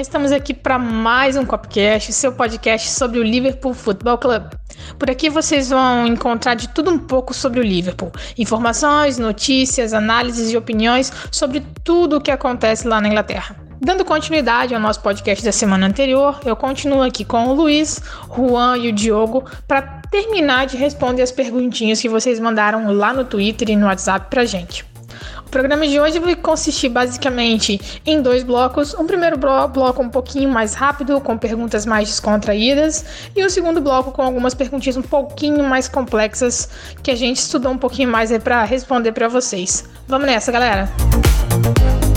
estamos aqui para mais um Copcast, seu podcast sobre o Liverpool Football Club. Por aqui vocês vão encontrar de tudo um pouco sobre o Liverpool: informações, notícias, análises e opiniões sobre tudo o que acontece lá na Inglaterra. Dando continuidade ao nosso podcast da semana anterior, eu continuo aqui com o Luiz, Juan e o Diogo para terminar de responder as perguntinhas que vocês mandaram lá no Twitter e no WhatsApp pra gente. O programa de hoje vai consistir basicamente em dois blocos. Um primeiro bloco um pouquinho mais rápido, com perguntas mais descontraídas, e o segundo bloco com algumas perguntinhas um pouquinho mais complexas que a gente estudou um pouquinho mais para responder para vocês. Vamos nessa, galera! galera,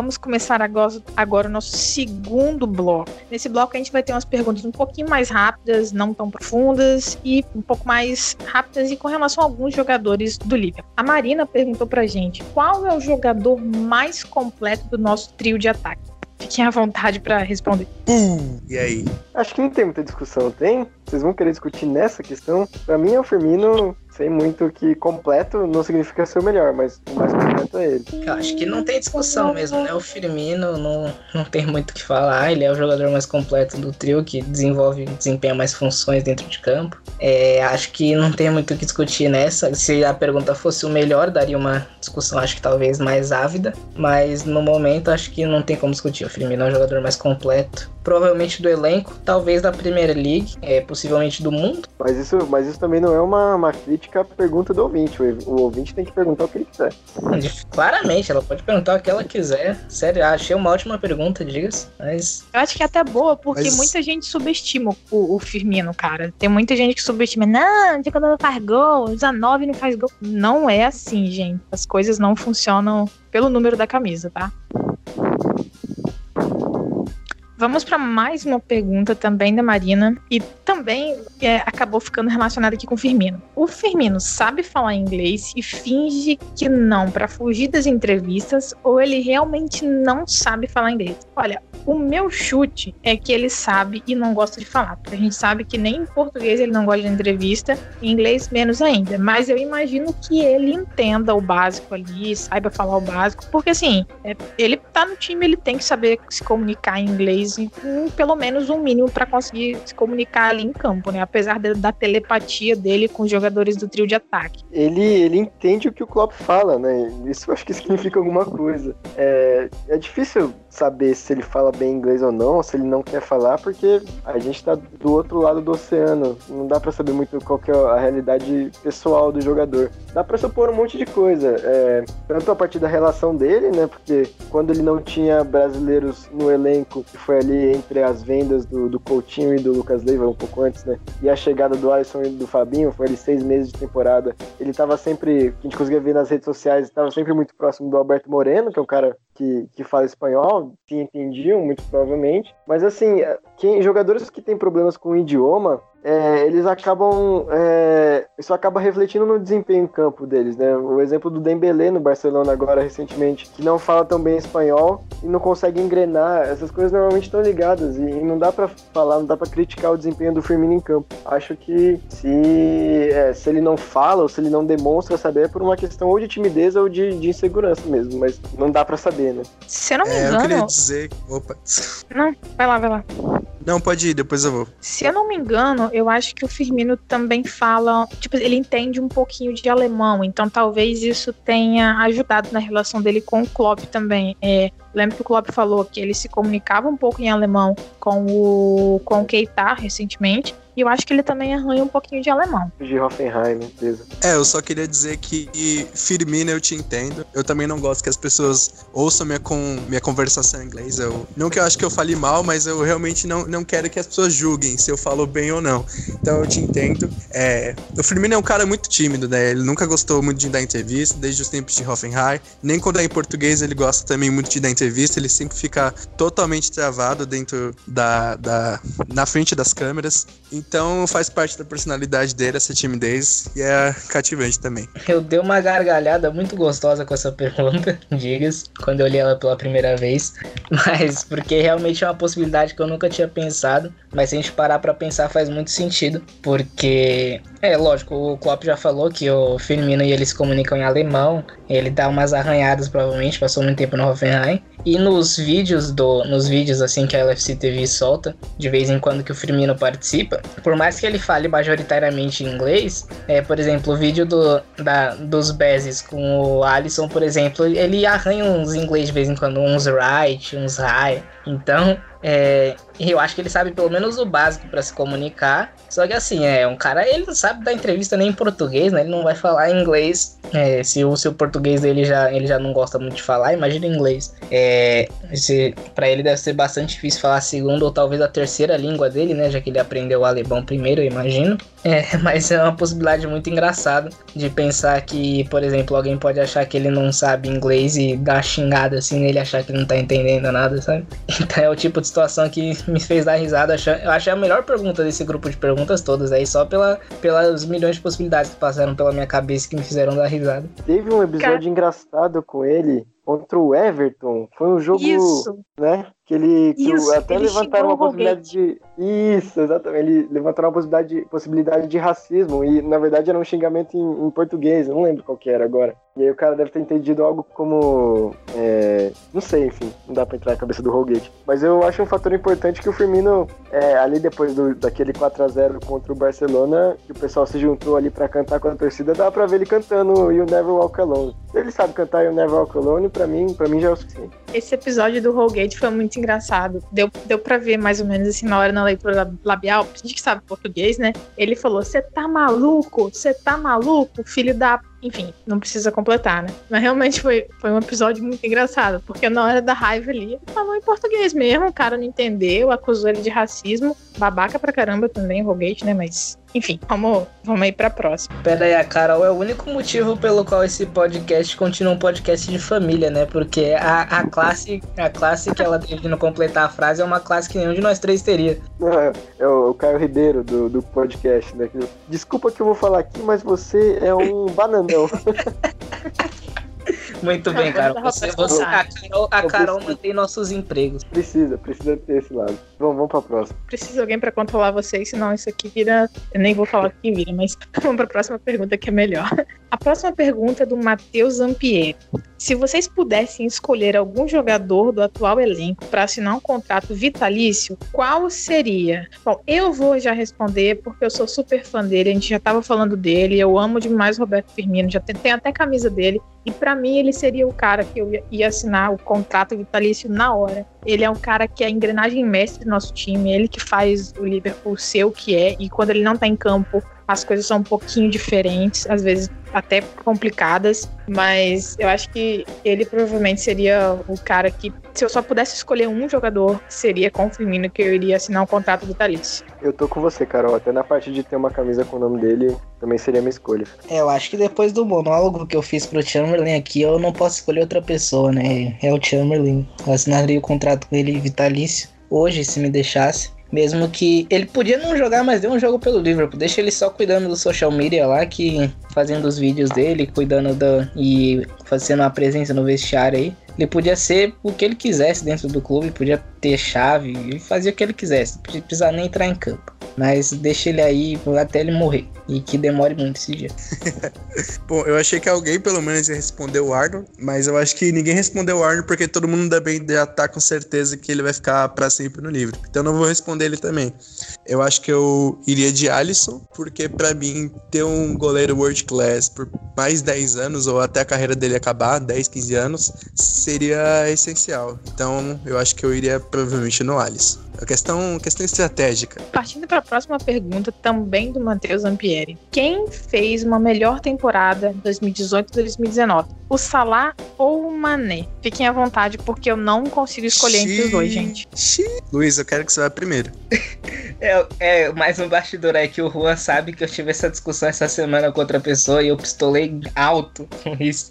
vamos começar agora, agora o nosso segundo bloco. Nesse bloco a gente vai ter umas perguntas um pouquinho mais rápidas, não tão profundas e um pouco mais rápidas e com relação a alguns jogadores do Liverpool. A Marina perguntou pra gente qual é o jogador mais completo do nosso trio de ataque. Fiquem à vontade para responder. Uh, e aí? Acho que não tem muita discussão, tem? Vocês vão querer discutir nessa questão? Para mim, é o Firmino sei muito que completo não significa ser o melhor, mas o mais completo é ele. Acho que não tem discussão mesmo, né? O Firmino não, não tem muito o que falar, ele é o jogador mais completo do trio, que desenvolve, desempenha mais funções dentro de campo. É, acho que não tem muito o que discutir nessa. Se a pergunta fosse o melhor, daria uma discussão, acho que talvez mais ávida, mas no momento acho que não tem como discutir. O Firmino é o jogador mais completo, provavelmente do elenco, talvez da Primeira League, é, possivelmente do mundo. Mas isso, mas isso também não é uma, uma crítica a pergunta do ouvinte. O, o ouvinte tem que perguntar o que ele quiser. Claramente, ela pode perguntar o que ela quiser. Sério, achei uma ótima pergunta, diga-se. Mas. Eu acho que é até boa, porque mas... muita gente subestima o, o, Firmino, cara. Tem muita gente que subestima. Não, quando não faz gol, 19 não faz gol. Não é assim, gente. As coisas não funcionam pelo número da camisa, tá? Vamos para mais uma pergunta também da Marina e também é, acabou ficando relacionada aqui com o Firmino. O Firmino sabe falar inglês e finge que não para fugir das entrevistas ou ele realmente não sabe falar inglês? Olha, o meu chute é que ele sabe e não gosta de falar, porque a gente sabe que nem em português ele não gosta de entrevista, em inglês menos ainda. Mas eu imagino que ele entenda o básico ali, saiba falar o básico, porque assim, é, ele tá no time, ele tem que saber se comunicar em inglês, em pelo menos um mínimo para conseguir se comunicar ali em campo, né? Apesar de, da telepatia dele com os jogadores do trio de ataque. Ele, ele entende o que o Klopp fala, né? Isso acho que significa alguma coisa. É, é difícil saber se ele fala bem inglês ou não, se ele não quer falar, porque a gente tá do outro lado do oceano. Não dá para saber muito qual que é a realidade pessoal do jogador. Dá para supor um monte de coisa, é, tanto a partir da relação dele, né? Porque quando ele não tinha brasileiros no elenco, que foi ali entre as vendas do, do Coutinho e do Lucas Leiva um pouco antes, né? E a chegada do Alisson e do Fabinho, foi ali seis meses de temporada. Ele tava sempre, que a gente conseguia ver nas redes sociais, estava sempre muito próximo do Alberto Moreno, que é um cara que, que fala espanhol, que entendiam muito provavelmente. Mas assim, quem, jogadores que têm problemas com o idioma, é, eles acabam. É, isso acaba refletindo no desempenho em campo deles, né? O exemplo do Dembélé no Barcelona agora recentemente, que não fala tão bem espanhol e não consegue engrenar. Essas coisas normalmente estão ligadas e, e não dá para falar, não dá para criticar o desempenho do Firmino em campo. Acho que se, é, se ele não fala ou se ele não demonstra saber é por uma questão ou de timidez ou de, de insegurança mesmo, mas não dá para saber, né? Se eu não me engano. É, eu queria dizer. Opa. Não, vai lá, vai lá. Não, pode ir, depois eu vou. Se eu não me engano, eu acho que o Firmino também fala. Tipo, ele entende um pouquinho de alemão, então talvez isso tenha ajudado na relação dele com o Klopp também. É, lembro que o Klopp falou que ele se comunicava um pouco em alemão com o, com o Keita recentemente. E eu acho que ele também arranha um pouquinho de alemão. De Hoffenheim, beleza. É, eu só queria dizer que Firmino eu te entendo. Eu também não gosto que as pessoas ouçam minha, com, minha conversação em inglês. Eu, não que eu acho que eu fale mal, mas eu realmente não, não quero que as pessoas julguem se eu falo bem ou não. Então eu te entendo. É, o Firmino é um cara muito tímido, né? Ele nunca gostou muito de dar entrevista, desde os tempos de Hoffenheim. Nem quando é em português ele gosta também muito de dar entrevista. Ele sempre fica totalmente travado dentro da, da na frente das câmeras. Então faz parte da personalidade dele, essa timidez, e é cativante também. Eu dei uma gargalhada muito gostosa com essa pergunta, digas, quando eu li ela pela primeira vez, mas porque realmente é uma possibilidade que eu nunca tinha pensado, mas se a gente parar para pensar faz muito sentido, porque é lógico, o Klopp já falou que o Firmino e ele se comunicam em alemão, ele dá umas arranhadas provavelmente, passou muito tempo no Hoffenheim, e nos vídeos do nos vídeos assim que a LFC TV solta, de vez em quando que o Firmino participa, por mais que ele fale majoritariamente em inglês, é, por exemplo, o vídeo do, da, dos Bezes com o Alisson, por exemplo, ele arranha uns inglês de vez em quando, uns right, uns high. Então, é, eu acho que ele sabe pelo menos o básico para se comunicar. Só que assim, é um cara, ele não sabe dar entrevista nem em português, né? Ele não vai falar inglês. É, se o seu português dele já, ele já não gosta muito de falar, imagina inglês. É, para ele deve ser bastante difícil falar a segunda ou talvez a terceira língua dele, né? Já que ele aprendeu o alemão primeiro, eu imagino. É, mas é uma possibilidade muito engraçada de pensar que, por exemplo, alguém pode achar que ele não sabe inglês e dar xingada assim nele, achar que não tá entendendo nada, sabe? Então é o tipo de situação que me fez dar risada. Eu achei a melhor pergunta desse grupo de perguntas todas aí, só pela, pelas milhões de possibilidades que passaram pela minha cabeça que me fizeram dar risada. Teve um episódio Car... engraçado com ele contra o Everton. Foi um jogo, Isso. né? Que ele que Isso, até ele levantaram uma possibilidade de. Isso, exatamente. Ele levantaram uma possibilidade, possibilidade de racismo. E na verdade era um xingamento em, em português, eu não lembro qual que era agora. E aí o cara deve ter entendido algo como. É, não sei, enfim, não dá pra entrar na cabeça do Holgate. Mas eu acho um fator importante que o Firmino, é, ali depois do, daquele 4 a 0 contra o Barcelona, que o pessoal se juntou ali para cantar com a torcida, dá pra ver ele cantando You Never Walk Alone. Ele sabe cantar You Never Walk Alone, pra mim, pra mim já é o suficiente. Esse episódio do Holgate foi muito engraçado. Deu, deu pra ver mais ou menos assim na hora na leitura labial, a gente que sabe português, né? Ele falou: Você tá maluco? Você tá maluco, filho da enfim, não precisa completar, né? Mas realmente foi, foi um episódio muito engraçado, porque na hora da raiva ali, ele falou em português mesmo, o cara não entendeu, acusou ele de racismo, babaca pra caramba também, Rogate, né? Mas enfim, vamos, vamos aí pra próxima. Pera aí, a Carol é o único motivo pelo qual esse podcast continua um podcast de família, né? Porque a, a classe a classe que ela teve de não completar a frase é uma classe que nenhum de nós três teria. É, é o, o Caio Ribeiro do, do podcast, né? Desculpa que eu vou falar aqui, mas você é um bananão. Muito bem, Carol. Você, você, a Carol, a Carol mantém nossos empregos. Precisa, precisa ter esse lado. Vamos, vamos pra próxima. Precisa alguém pra controlar vocês, senão isso aqui vira. Eu nem vou falar o que vira, mas vamos pra próxima pergunta que é melhor. A próxima pergunta é do Matheus Zampieri. Se vocês pudessem escolher algum jogador do atual elenco para assinar um contrato vitalício, qual seria? Bom, eu vou já responder porque eu sou super fã dele, a gente já estava falando dele, eu amo demais o Roberto Firmino, já tem até camisa dele, e para mim ele seria o cara que eu ia assinar o contrato vitalício na hora. Ele é um cara que é a engrenagem mestre do nosso time, ele que faz o Liverpool ser o que é, e quando ele não tá em campo, as coisas são um pouquinho diferentes, às vezes até complicadas, mas eu acho que ele provavelmente seria o cara que, se eu só pudesse escolher um jogador, seria com o Firmino que eu iria assinar um contrato vitalício. Eu tô com você, Carol, até na parte de ter uma camisa com o nome dele, também seria minha escolha. É, eu acho que depois do monólogo que eu fiz pro Chamberlain aqui, eu não posso escolher outra pessoa, né? É o Chamberlain. Eu assinaria o contrato com ele vitalício hoje, se me deixasse. Mesmo que ele podia não jogar, mas deu um jogo pelo Liverpool. Deixa ele só cuidando do social media lá, que fazendo os vídeos dele, cuidando da e fazendo uma presença no vestiário aí. Ele podia ser o que ele quisesse dentro do clube, podia ter chave e fazer o que ele quisesse, não precisar nem entrar em campo. Mas deixa ele aí até ele morrer. E que demore muito esse dia. Bom, eu achei que alguém pelo menos ia responder o Arno, mas eu acho que ninguém respondeu o Arno porque todo mundo também já tá com certeza que ele vai ficar para sempre no livro. Então eu não vou responder ele também. Eu acho que eu iria de Alisson, porque para mim ter um goleiro world class por mais 10 anos ou até a carreira dele acabar, 10, 15 anos, seria essencial. Então eu acho que eu iria provavelmente no Alisson. A questão, questão estratégica. Partindo para a próxima pergunta, também do Matheus Ampier Quem fez uma melhor temporada 2018-2019? O Salah ou o Mané? Fiquem à vontade, porque eu não consigo escolher entre os dois, gente. Xiii. Luiz, eu quero que você vá primeiro. É, é, mais um bastidor aí que o Juan sabe que eu tive essa discussão essa semana com outra pessoa e eu pistolei alto com isso.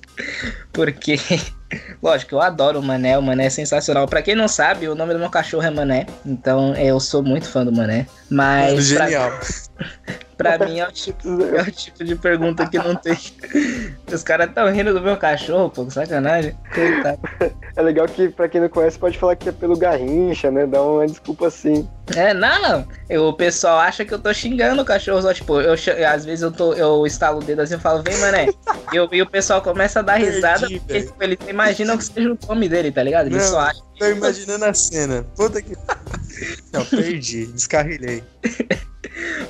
Porque, lógico, eu adoro o Mané, o Mané é sensacional. Pra quem não sabe, o nome do meu cachorro é Mané, então eu sou muito fã do Mané. Mas. Genial. Pra mim é o, tipo, é o tipo de pergunta que não tem. Os caras tão rindo do meu cachorro, pô, que sacanagem. Coitado. É legal que, pra quem não conhece, pode falar que é pelo Garrincha, né? Dá uma desculpa assim. É, não, eu, o pessoal acha que eu tô xingando o cachorro, só tipo, eu, às vezes eu, tô, eu estalo o dedo assim e falo, vem, mané. E, eu- e o pessoal começa a dar Perdi, risada, porque velho. tipo, eles imaginam que seja o nome dele, tá ligado? Eles Não. só acham Tô imaginando a cena. Puta que. Não, perdi, descarrilhei.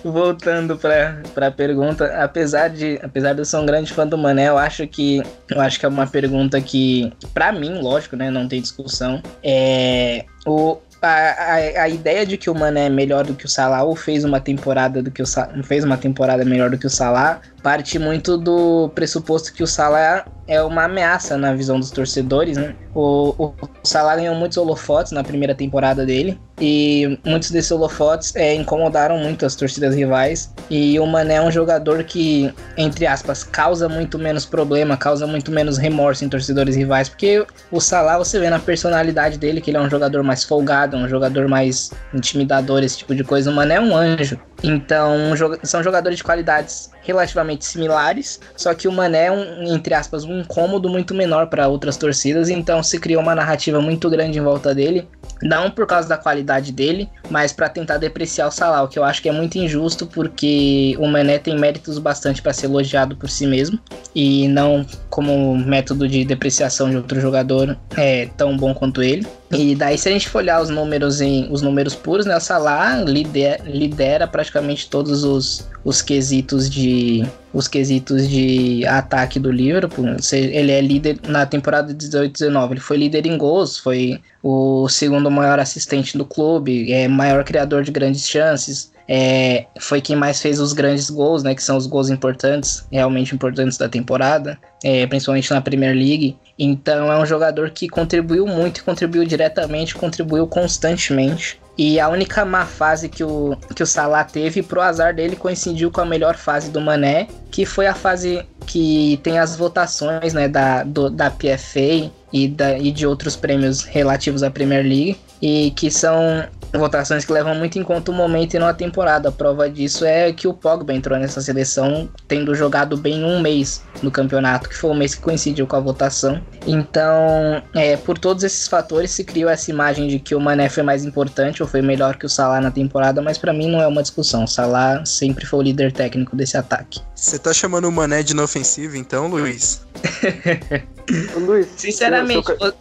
voltando pra, pra pergunta, apesar de, apesar de eu ser um grande fã do Mané, eu acho que eu acho que é uma pergunta que, pra mim, lógico, né, não tem discussão, é o a, a, a ideia de que o Mané é melhor do que o Salah ou fez uma temporada do que o fez uma temporada melhor do que o Salah parte muito do pressuposto que o Salah é uma ameaça na visão dos torcedores, né? O, o, Salah ganhou muitos holofotes na primeira temporada dele e muitos desses holofotes é, incomodaram muito as torcidas rivais e o Mané é um jogador que, entre aspas, causa muito menos problema, causa muito menos remorso em torcedores rivais, porque o Salah você vê na personalidade dele que ele é um jogador mais folgado, um jogador mais intimidador, esse tipo de coisa. O Mané é um anjo. Então, são jogadores de qualidades relativamente similares, só que o Mané é um, entre aspas, um incômodo muito menor para outras torcidas, então se criou uma narrativa muito grande em volta dele, não por causa da qualidade dele, mas para tentar depreciar o Salah, o que eu acho que é muito injusto, porque o Mané tem méritos bastante para ser elogiado por si mesmo e não como método de depreciação de outro jogador é tão bom quanto ele. E daí, se a gente for olhar os números em os números puros, né, o Salah lidera, lidera praticamente todos os, os quesitos de os quesitos de ataque do Liverpool. Ele é líder na temporada 18-19, ele foi líder em gols, foi o segundo maior assistente do clube, é maior criador de grandes chances. É, foi quem mais fez os grandes gols, né? Que são os gols importantes, realmente importantes da temporada, é, principalmente na Premier League. Então é um jogador que contribuiu muito, contribuiu diretamente, contribuiu constantemente. E a única má fase que o, que o Salah teve, pro azar dele, coincidiu com a melhor fase do Mané, que foi a fase que tem as votações né, da, do- da PFA e, da, e de outros prêmios relativos à Premier League, e que são votações que levam muito em conta o momento e não a temporada. A prova disso é que o Pogba entrou nessa seleção tendo jogado bem um mês no campeonato, que foi o mês que coincidiu com a votação. Então, é, por todos esses fatores se criou essa imagem de que o Mané foi mais importante ou foi melhor que o Salah na temporada, mas pra mim não é uma discussão. O Salah sempre foi o líder técnico desse ataque. Você tá chamando o Mané de inofensivo, então, Luiz? Luiz, Sinceramente, seu-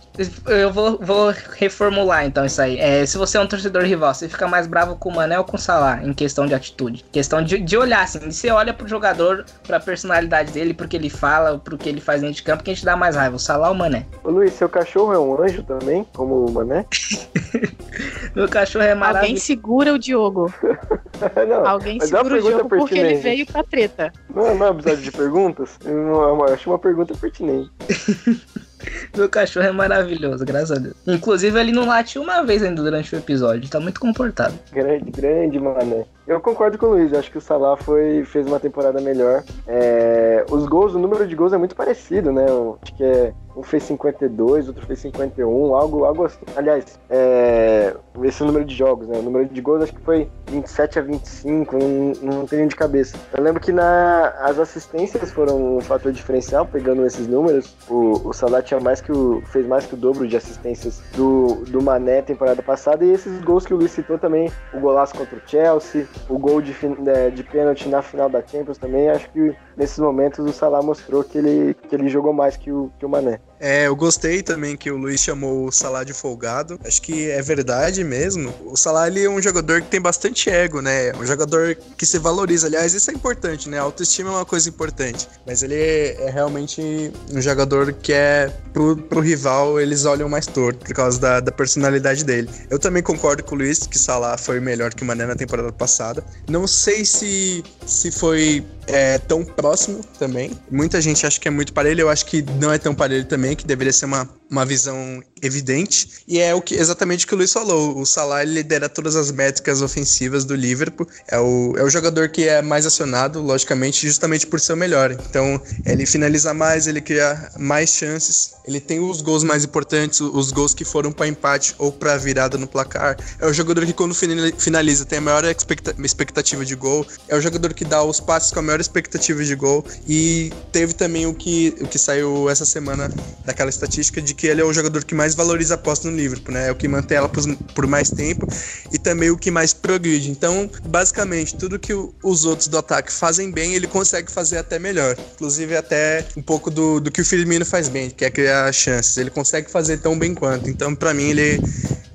eu vou, vou reformular então isso aí. É, se você é um torcedor rival, você fica mais bravo com o Mané ou com o Salah em questão de atitude? Questão de, de olhar, assim. Você olha pro jogador, pra personalidade dele, pro que ele fala, pro que ele faz dentro de campo, quem te dá mais raiva, o Salah ou o Mané? Ô, Luiz, seu cachorro é um anjo também, como o Mané? Meu cachorro é Alguém maravilhoso. segura o Diogo. não, Alguém é segura o Diogo porque ele veio pra treta. não, não é um episódio de perguntas? Eu, eu acho uma pergunta pertinente. Meu cachorro é maravilhoso, graças a Deus. Inclusive, ele não late uma vez ainda durante o episódio, tá muito comportado. Grande, grande, Mané. Eu concordo com o Luiz, acho que o Salah foi, fez uma temporada melhor. É, os gols, o número de gols é muito parecido, né? Eu acho que é, um fez 52, outro fez 51, algo, algo assim. Aliás, é, esse número de jogos, né? O número de gols acho que foi 27 a 25, não, não tenho de cabeça. Eu lembro que na, as assistências foram um fator diferencial, pegando esses números. O, o Salah tinha mais que o, fez mais que o dobro de assistências do, do Mané temporada passada. E esses gols que o Luiz citou também, o golaço contra o Chelsea, o gol de, né, de pênalti na final da Champions também, acho que nesses momentos o Salah mostrou que ele, que ele jogou mais que o, que o Mané. É, eu gostei também que o Luiz chamou o Salah de folgado. Acho que é verdade mesmo. O Salah ele é um jogador que tem bastante ego, né? Um jogador que se valoriza. Aliás, isso é importante, né? A autoestima é uma coisa importante. Mas ele é realmente um jogador que é pro, pro rival eles olham mais torto por causa da, da personalidade dele. Eu também concordo com o Luiz que Salah foi melhor que o Mané na temporada passada. Não sei se, se foi é, tão próximo também. Muita gente acha que é muito parelho, eu acho que não é tão parelho também, que deveria ser uma, uma visão evidente. E é o que exatamente o que o Luiz falou. O Salah lidera todas as métricas ofensivas do Liverpool. É o, é o jogador que é mais acionado, logicamente, justamente por ser o melhor. Então, ele finaliza mais, ele cria mais chances, ele tem os gols mais importantes, os gols que foram para empate ou para virada no placar. É o jogador que, quando finaliza, tem a maior expectativa de gol. É o jogador que dá os passes com a maior expectativa de gol. E teve também o que, o que saiu essa semana daquela estatística de que ele é o jogador que mais valoriza a aposta no Liverpool, né? É o que mantém ela por, por mais tempo e também o que mais progride. Então, basicamente, tudo que o, os outros do ataque fazem bem, ele consegue fazer até melhor. Inclusive, até um pouco do, do que o Firmino faz bem, que é criar chances. Ele consegue fazer tão bem quanto. Então, para mim, ele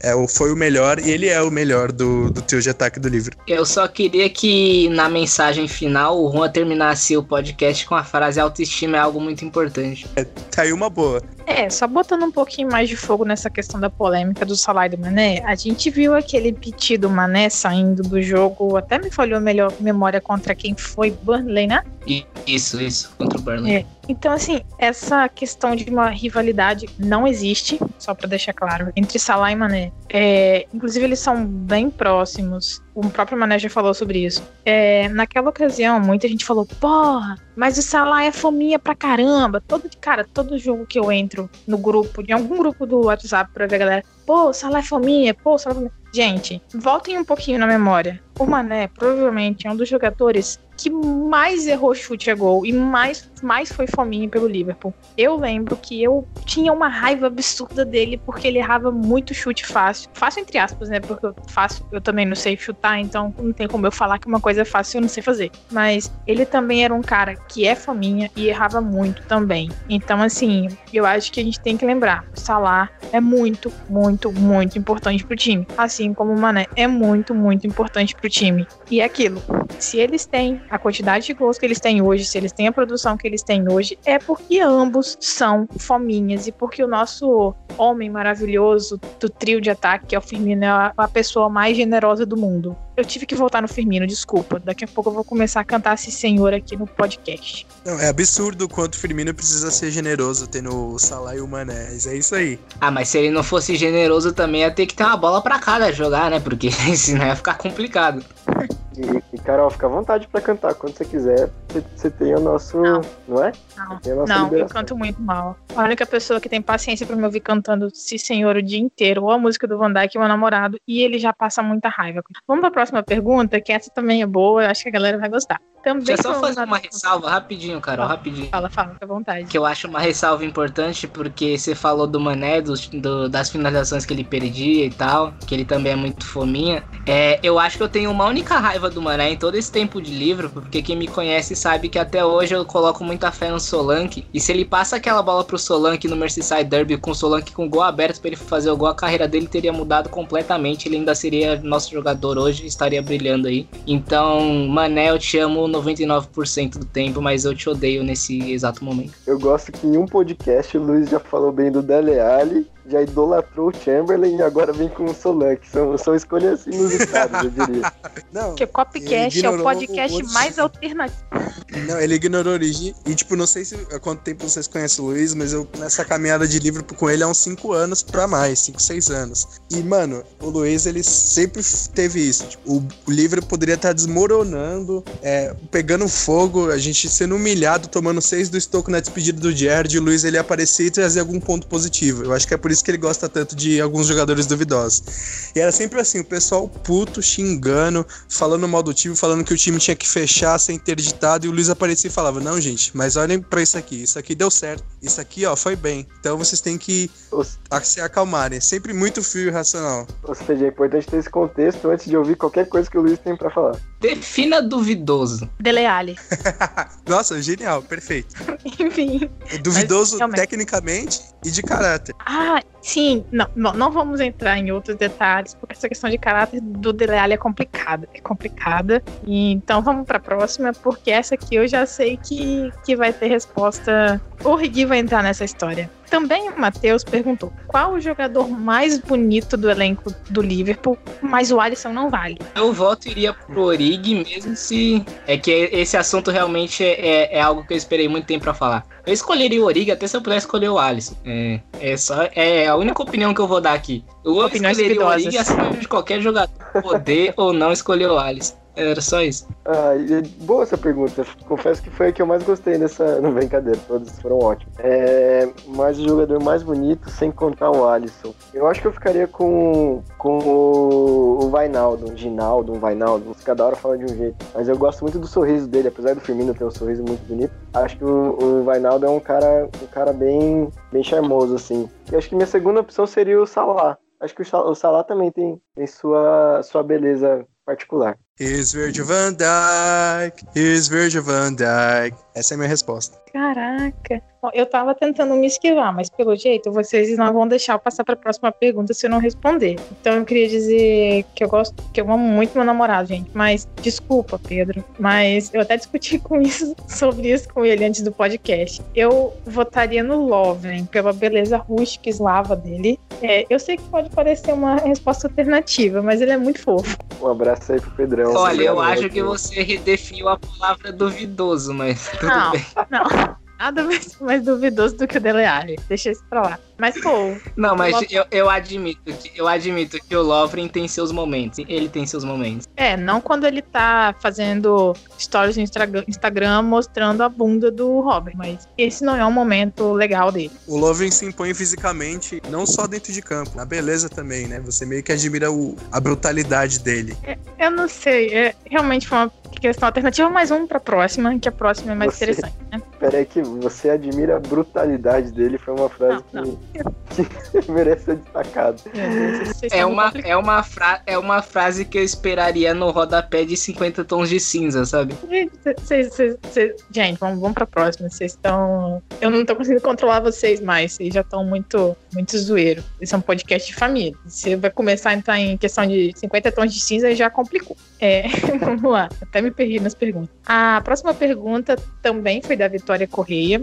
é, foi o melhor e ele é o melhor do, do trio de ataque do livro. Eu só queria que na mensagem final o Juan terminasse o podcast com a frase autoestima é algo muito importante. É, tá aí uma boa. É, só botando um pouquinho mais de fogo nessa questão da polêmica do e do Mané, a gente viu aquele piti do Mané saindo do jogo, até me falhou melhor memória contra quem foi, Burnley, né? Isso, isso, contra o Burnley. É. Então, assim, essa questão de uma rivalidade não existe, só para deixar claro, entre Salah e Mané. É, inclusive, eles são bem próximos. O próprio Mané já falou sobre isso. É, naquela ocasião, muita gente falou: porra, mas o Salah é fominha pra caramba. Todo, cara, todo jogo que eu entro no grupo, de algum grupo do WhatsApp pra ver a galera, pô, o Salah é fominha, pô, o Salah é fominha. Gente, voltem um pouquinho na memória. O Mané provavelmente é um dos jogadores que mais errou chute a gol e mais, mais foi fominha pelo Liverpool. Eu lembro que eu tinha uma raiva absurda dele porque ele errava muito chute fácil. Fácil entre aspas, né? Porque eu faço, eu também não sei chutar, então não tem como eu falar que uma coisa é fácil eu não sei fazer. Mas ele também era um cara que é fominha e errava muito também. Então, assim, eu acho que a gente tem que lembrar: o Salah é muito, muito, muito importante pro time. Assim como o Mané é muito, muito importante pro time. E é aquilo. Se eles têm a quantidade de gols que eles têm hoje, se eles têm a produção que eles têm hoje, é porque ambos são fominhas e porque o nosso homem maravilhoso do trio de ataque, que é o Firmino, é a pessoa mais generosa do mundo. Eu tive que voltar no Firmino, desculpa. Daqui a pouco eu vou começar a cantar esse senhor aqui no podcast. Não, é absurdo o quanto o Firmino precisa ser generoso tendo o Salah e o Mané. É isso aí. Ah, mas se ele não fosse generoso também ia ter que ter uma bola pra cada jogar, né? Porque senão ia ficar complicado. Carol, fica à vontade para cantar. Quando você quiser, você, você tem o nosso. Não, não é? Não, não eu canto muito mal. A única pessoa que tem paciência para me ouvir cantando Se Senhor o dia inteiro, ou a música do Van Dyke, é meu namorado, e ele já passa muita raiva. Vamos para a próxima pergunta, que essa também é boa, eu acho que a galera vai gostar. Também Deixa eu só fazer uma ressalva rapidinho, Carol, fala, rapidinho. Fala, fala, fica à vontade. Que eu acho uma ressalva importante, porque você falou do Mané, do, do, das finalizações que ele perdia e tal, que ele também é muito fominha. É, eu acho que eu tenho uma única raiva do Mané em todo esse tempo de livro, porque quem me conhece sabe que até hoje eu coloco muita fé no Solanke. E se ele passa aquela bola pro Solanke no Merseyside Derby com o Solanke com o gol aberto para ele fazer o gol, a carreira dele teria mudado completamente. Ele ainda seria nosso jogador hoje, estaria brilhando aí. Então, Mané, eu te amo 99% do tempo, mas eu te odeio nesse exato momento. Eu gosto que em um podcast o Luiz já falou bem do Dele Alli já idolatrou o Chamberlain e agora vem com o Solanke. São, são escolhas inusitadas, eu diria. Não, Porque Copcast é o podcast o... mais alternativo. Não, ele ignorou a origem. E, tipo, não sei se há quanto tempo vocês conhecem o Luiz, mas eu, nessa caminhada de livro com ele há uns 5 anos pra mais, 5, 6 anos. E, mano, o Luiz, ele sempre teve isso. Tipo, o, o livro poderia estar desmoronando, é, pegando fogo, a gente sendo humilhado, tomando 6 do estoco na despedida do Jared, e o Luiz, ele aparecer e trazer algum ponto positivo. Eu acho que é por isso que ele gosta tanto de alguns jogadores duvidosos. E era sempre assim, o pessoal puto, xingando, falando mal do time, falando que o time tinha que fechar, ser interditado, e o Luiz aparecia e falava: Não, gente, mas olhem para isso aqui, isso aqui deu certo, isso aqui, ó, foi bem. Então vocês têm que Os... se acalmarem. Sempre muito frio e racional. Ou seja, é importante ter esse contexto antes de ouvir qualquer coisa que o Luiz tem para falar. Defina duvidoso. Deleale. Nossa, genial, perfeito. Enfim. Duvidoso mas, tecnicamente e de caráter. Ah, sim. Não, não, não, vamos entrar em outros detalhes, porque essa questão de caráter do Deleale é complicada. É complicada. Então vamos para a próxima, porque essa aqui eu já sei que, que vai ter resposta o Rigui vai entrar nessa história. Também o Matheus perguntou qual o jogador mais bonito do elenco do Liverpool, mas o Alisson não vale. Eu voto iria pro Origi, mesmo se. É que esse assunto realmente é, é algo que eu esperei muito tempo pra falar. Eu escolheria o Origi até se eu pudesse escolher o Alisson. É, é, só, é a única opinião que eu vou dar aqui. Eu Opiniões escolheria o. Origi acima de qualquer jogador poder ou não escolher o Alisson. Era só isso. Ah, e- boa essa pergunta. Confesso que foi a que eu mais gostei nessa. Não, brincadeira, todas foram ótimas. É, mas o jogador mais bonito, sem contar o Alisson. Eu acho que eu ficaria com, com o, o Vainaldo, um Ginaldo, um Vainaldo. Cada hora fala de um jeito. Mas eu gosto muito do sorriso dele, apesar do Firmino ter um sorriso muito bonito. Acho que o, o Vainaldo é um cara, um cara bem, bem charmoso, assim. E acho que minha segunda opção seria o Salah. Acho que o Salah também tem, tem sua, sua beleza particular. Here's Virgil van Dyke. here's Virgil van Dijk. Essa é a minha resposta. Caraca. Bom, Eu tava tentando me esquivar, mas pelo jeito vocês não vão deixar eu passar pra próxima pergunta se eu não responder. Então eu queria dizer que eu gosto, que eu amo muito meu namorado, gente. Mas desculpa, Pedro. Mas eu até discuti com isso, sobre isso com ele antes do podcast. Eu votaria no Loven pela beleza rústica eslava dele. É, eu sei que pode parecer uma resposta alternativa, mas ele é muito fofo. Um abraço aí pro Pedrão. Olha, eu acho que você redefiniu a palavra duvidoso, mas tudo Não, bem. não. Nada mais, mais duvidoso do que o Dele Alli. Deixa isso pra lá. Mas, pô, Não, mas Logo- eu, eu admito que eu admito que o Lovren tem seus momentos. Ele tem seus momentos. É, não quando ele tá fazendo stories no Instagram, mostrando a bunda do Robin, mas esse não é um momento legal dele. O Lovren se impõe fisicamente, não só dentro de campo, na beleza também, né? Você meio que admira o- a brutalidade dele. Eu não sei, é, realmente foi uma questão alternativa, mais um pra próxima, que a próxima é mais Você- interessante, né? Peraí que você admira a brutalidade dele, foi uma frase Não, que, que merece ser vocês É são uma, é, uma fra é uma frase que eu esperaria no rodapé de 50 tons de cinza, sabe? Gente, vamos, vamos pra próxima. Vocês estão. Eu não tô conseguindo controlar vocês mais. Vocês já estão muito, muito zoeiro. Esse é um podcast de família. Você vai começar a entrar em questão de 50 tons de cinza e já complicou. É, vamos lá. Até me perdi nas perguntas. A próxima pergunta também foi da Vitória Correia.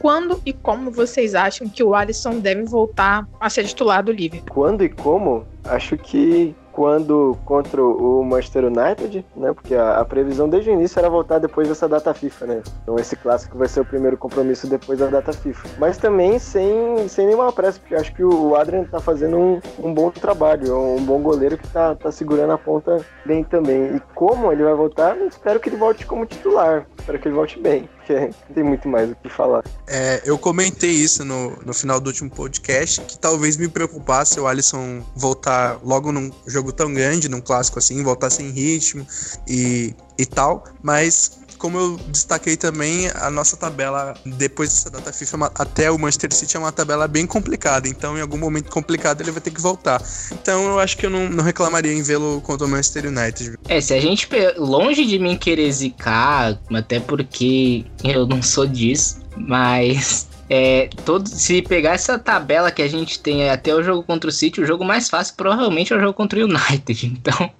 Quando e como vocês acham que o Alisson deve voltar a ser titular do Liverpool? Quando e como? Acho que quando contra o Manchester United, né? Porque a, a previsão desde o início era voltar depois dessa data FIFA, né? Então esse clássico vai ser o primeiro compromisso depois da data FIFA. Mas também sem, sem nenhuma pressa, porque acho que o Adrian tá fazendo um, um bom trabalho, é um bom goleiro que tá, tá segurando a ponta bem também. E como ele vai voltar, espero que ele volte como titular. Espero que ele volte bem, porque tem muito mais o que falar. É, eu comentei isso no, no final do último podcast, que talvez me preocupasse o Alisson voltar logo num jogo tão grande, num clássico assim, voltar sem ritmo e, e tal, mas como eu destaquei também, a nossa tabela, depois dessa data FIFA, é até o Manchester City é uma tabela bem complicada. Então, em algum momento complicado, ele vai ter que voltar. Então, eu acho que eu não, não reclamaria em vê-lo contra o Manchester United. É, se a gente. Longe de mim querer zicar, até porque eu não sou disso, mas. É, todo, se pegar essa tabela que a gente tem até o jogo contra o City, o jogo mais fácil provavelmente é o jogo contra o United. Então.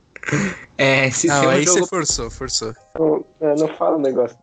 É, se Não, um aí jogo você forçou, forçou. Não, não fala o negócio.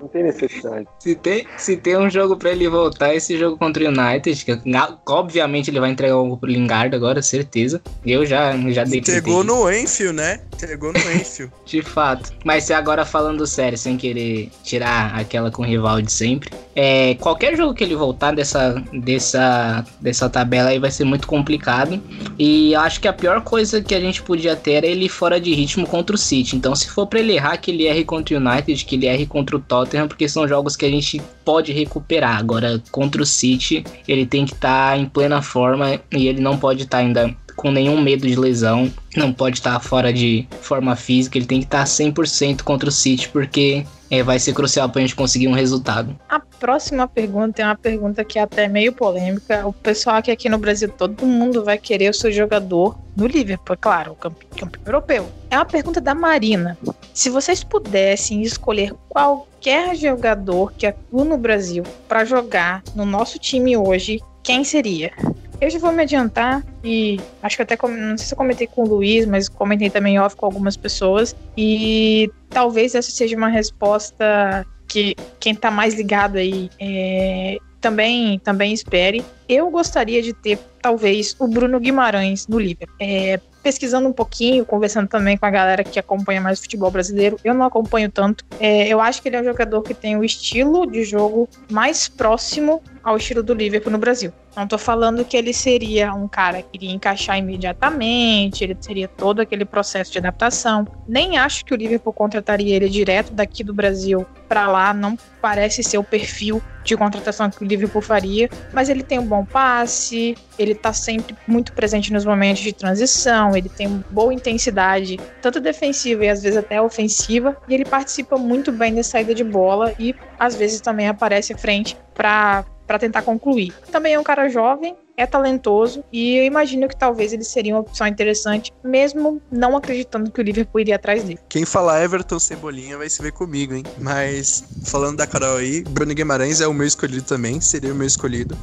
Não tem necessidade. Se tem, se tem um jogo pra ele voltar, esse jogo contra o United, que obviamente ele vai entregar o pro Lingard agora, certeza. Eu já, já dei Entregou presente, no Enfield, né? Entregou no Enfield. De fato. Mas se agora falando sério, sem querer tirar aquela com o rival de sempre, é, qualquer jogo que ele voltar dessa, dessa, dessa tabela aí vai ser muito complicado. E eu acho que a pior coisa que a gente podia ter era ele fora de ritmo contra o City. Então, se for pra ele errar, que ele erre contra o United, que ele erre contra o Tottenham, porque são jogos que a gente pode recuperar. Agora, contra o City, ele tem que estar em plena forma e ele não pode estar ainda com nenhum medo de lesão, não pode estar fora de forma física, ele tem que estar 100% contra o City, porque é, vai ser crucial pra gente conseguir um resultado. A próxima pergunta é uma pergunta que é até meio polêmica. O pessoal aqui, aqui no Brasil, todo mundo vai querer o seu jogador no Liverpool, é claro, o campe- campeão europeu. É uma pergunta da Marina. Se vocês pudessem escolher qualquer jogador que atua no Brasil para jogar no nosso time hoje, quem seria? Eu já vou me adiantar e acho que até não sei se eu comentei com o Luiz, mas comentei também off com algumas pessoas e talvez essa seja uma resposta que quem tá mais ligado aí é, também, também espere. Eu gostaria de ter, talvez, o Bruno Guimarães no Liverpool. É, pesquisando um pouquinho, conversando também com a galera que acompanha mais o futebol brasileiro, eu não acompanho tanto. É, eu acho que ele é um jogador que tem o estilo de jogo mais próximo ao estilo do Liverpool no Brasil. Não tô falando que ele seria um cara que iria encaixar imediatamente, ele teria todo aquele processo de adaptação. Nem acho que o Liverpool contrataria ele direto daqui do Brasil para lá, não parece ser o perfil de contratação que o Liverpool faria, mas ele tem um bom passe, ele tá sempre muito presente nos momentos de transição, ele tem boa intensidade, tanto defensiva e às vezes até ofensiva, e ele participa muito bem da saída de bola e às vezes também aparece à frente para para tentar concluir. Também é um cara jovem, é talentoso e eu imagino que talvez ele seria uma opção interessante, mesmo não acreditando que o Liverpool iria atrás dele. Quem falar Everton Cebolinha vai se ver comigo, hein? Mas falando da Carol aí, Bruno Guimarães é o meu escolhido também, seria o meu escolhido.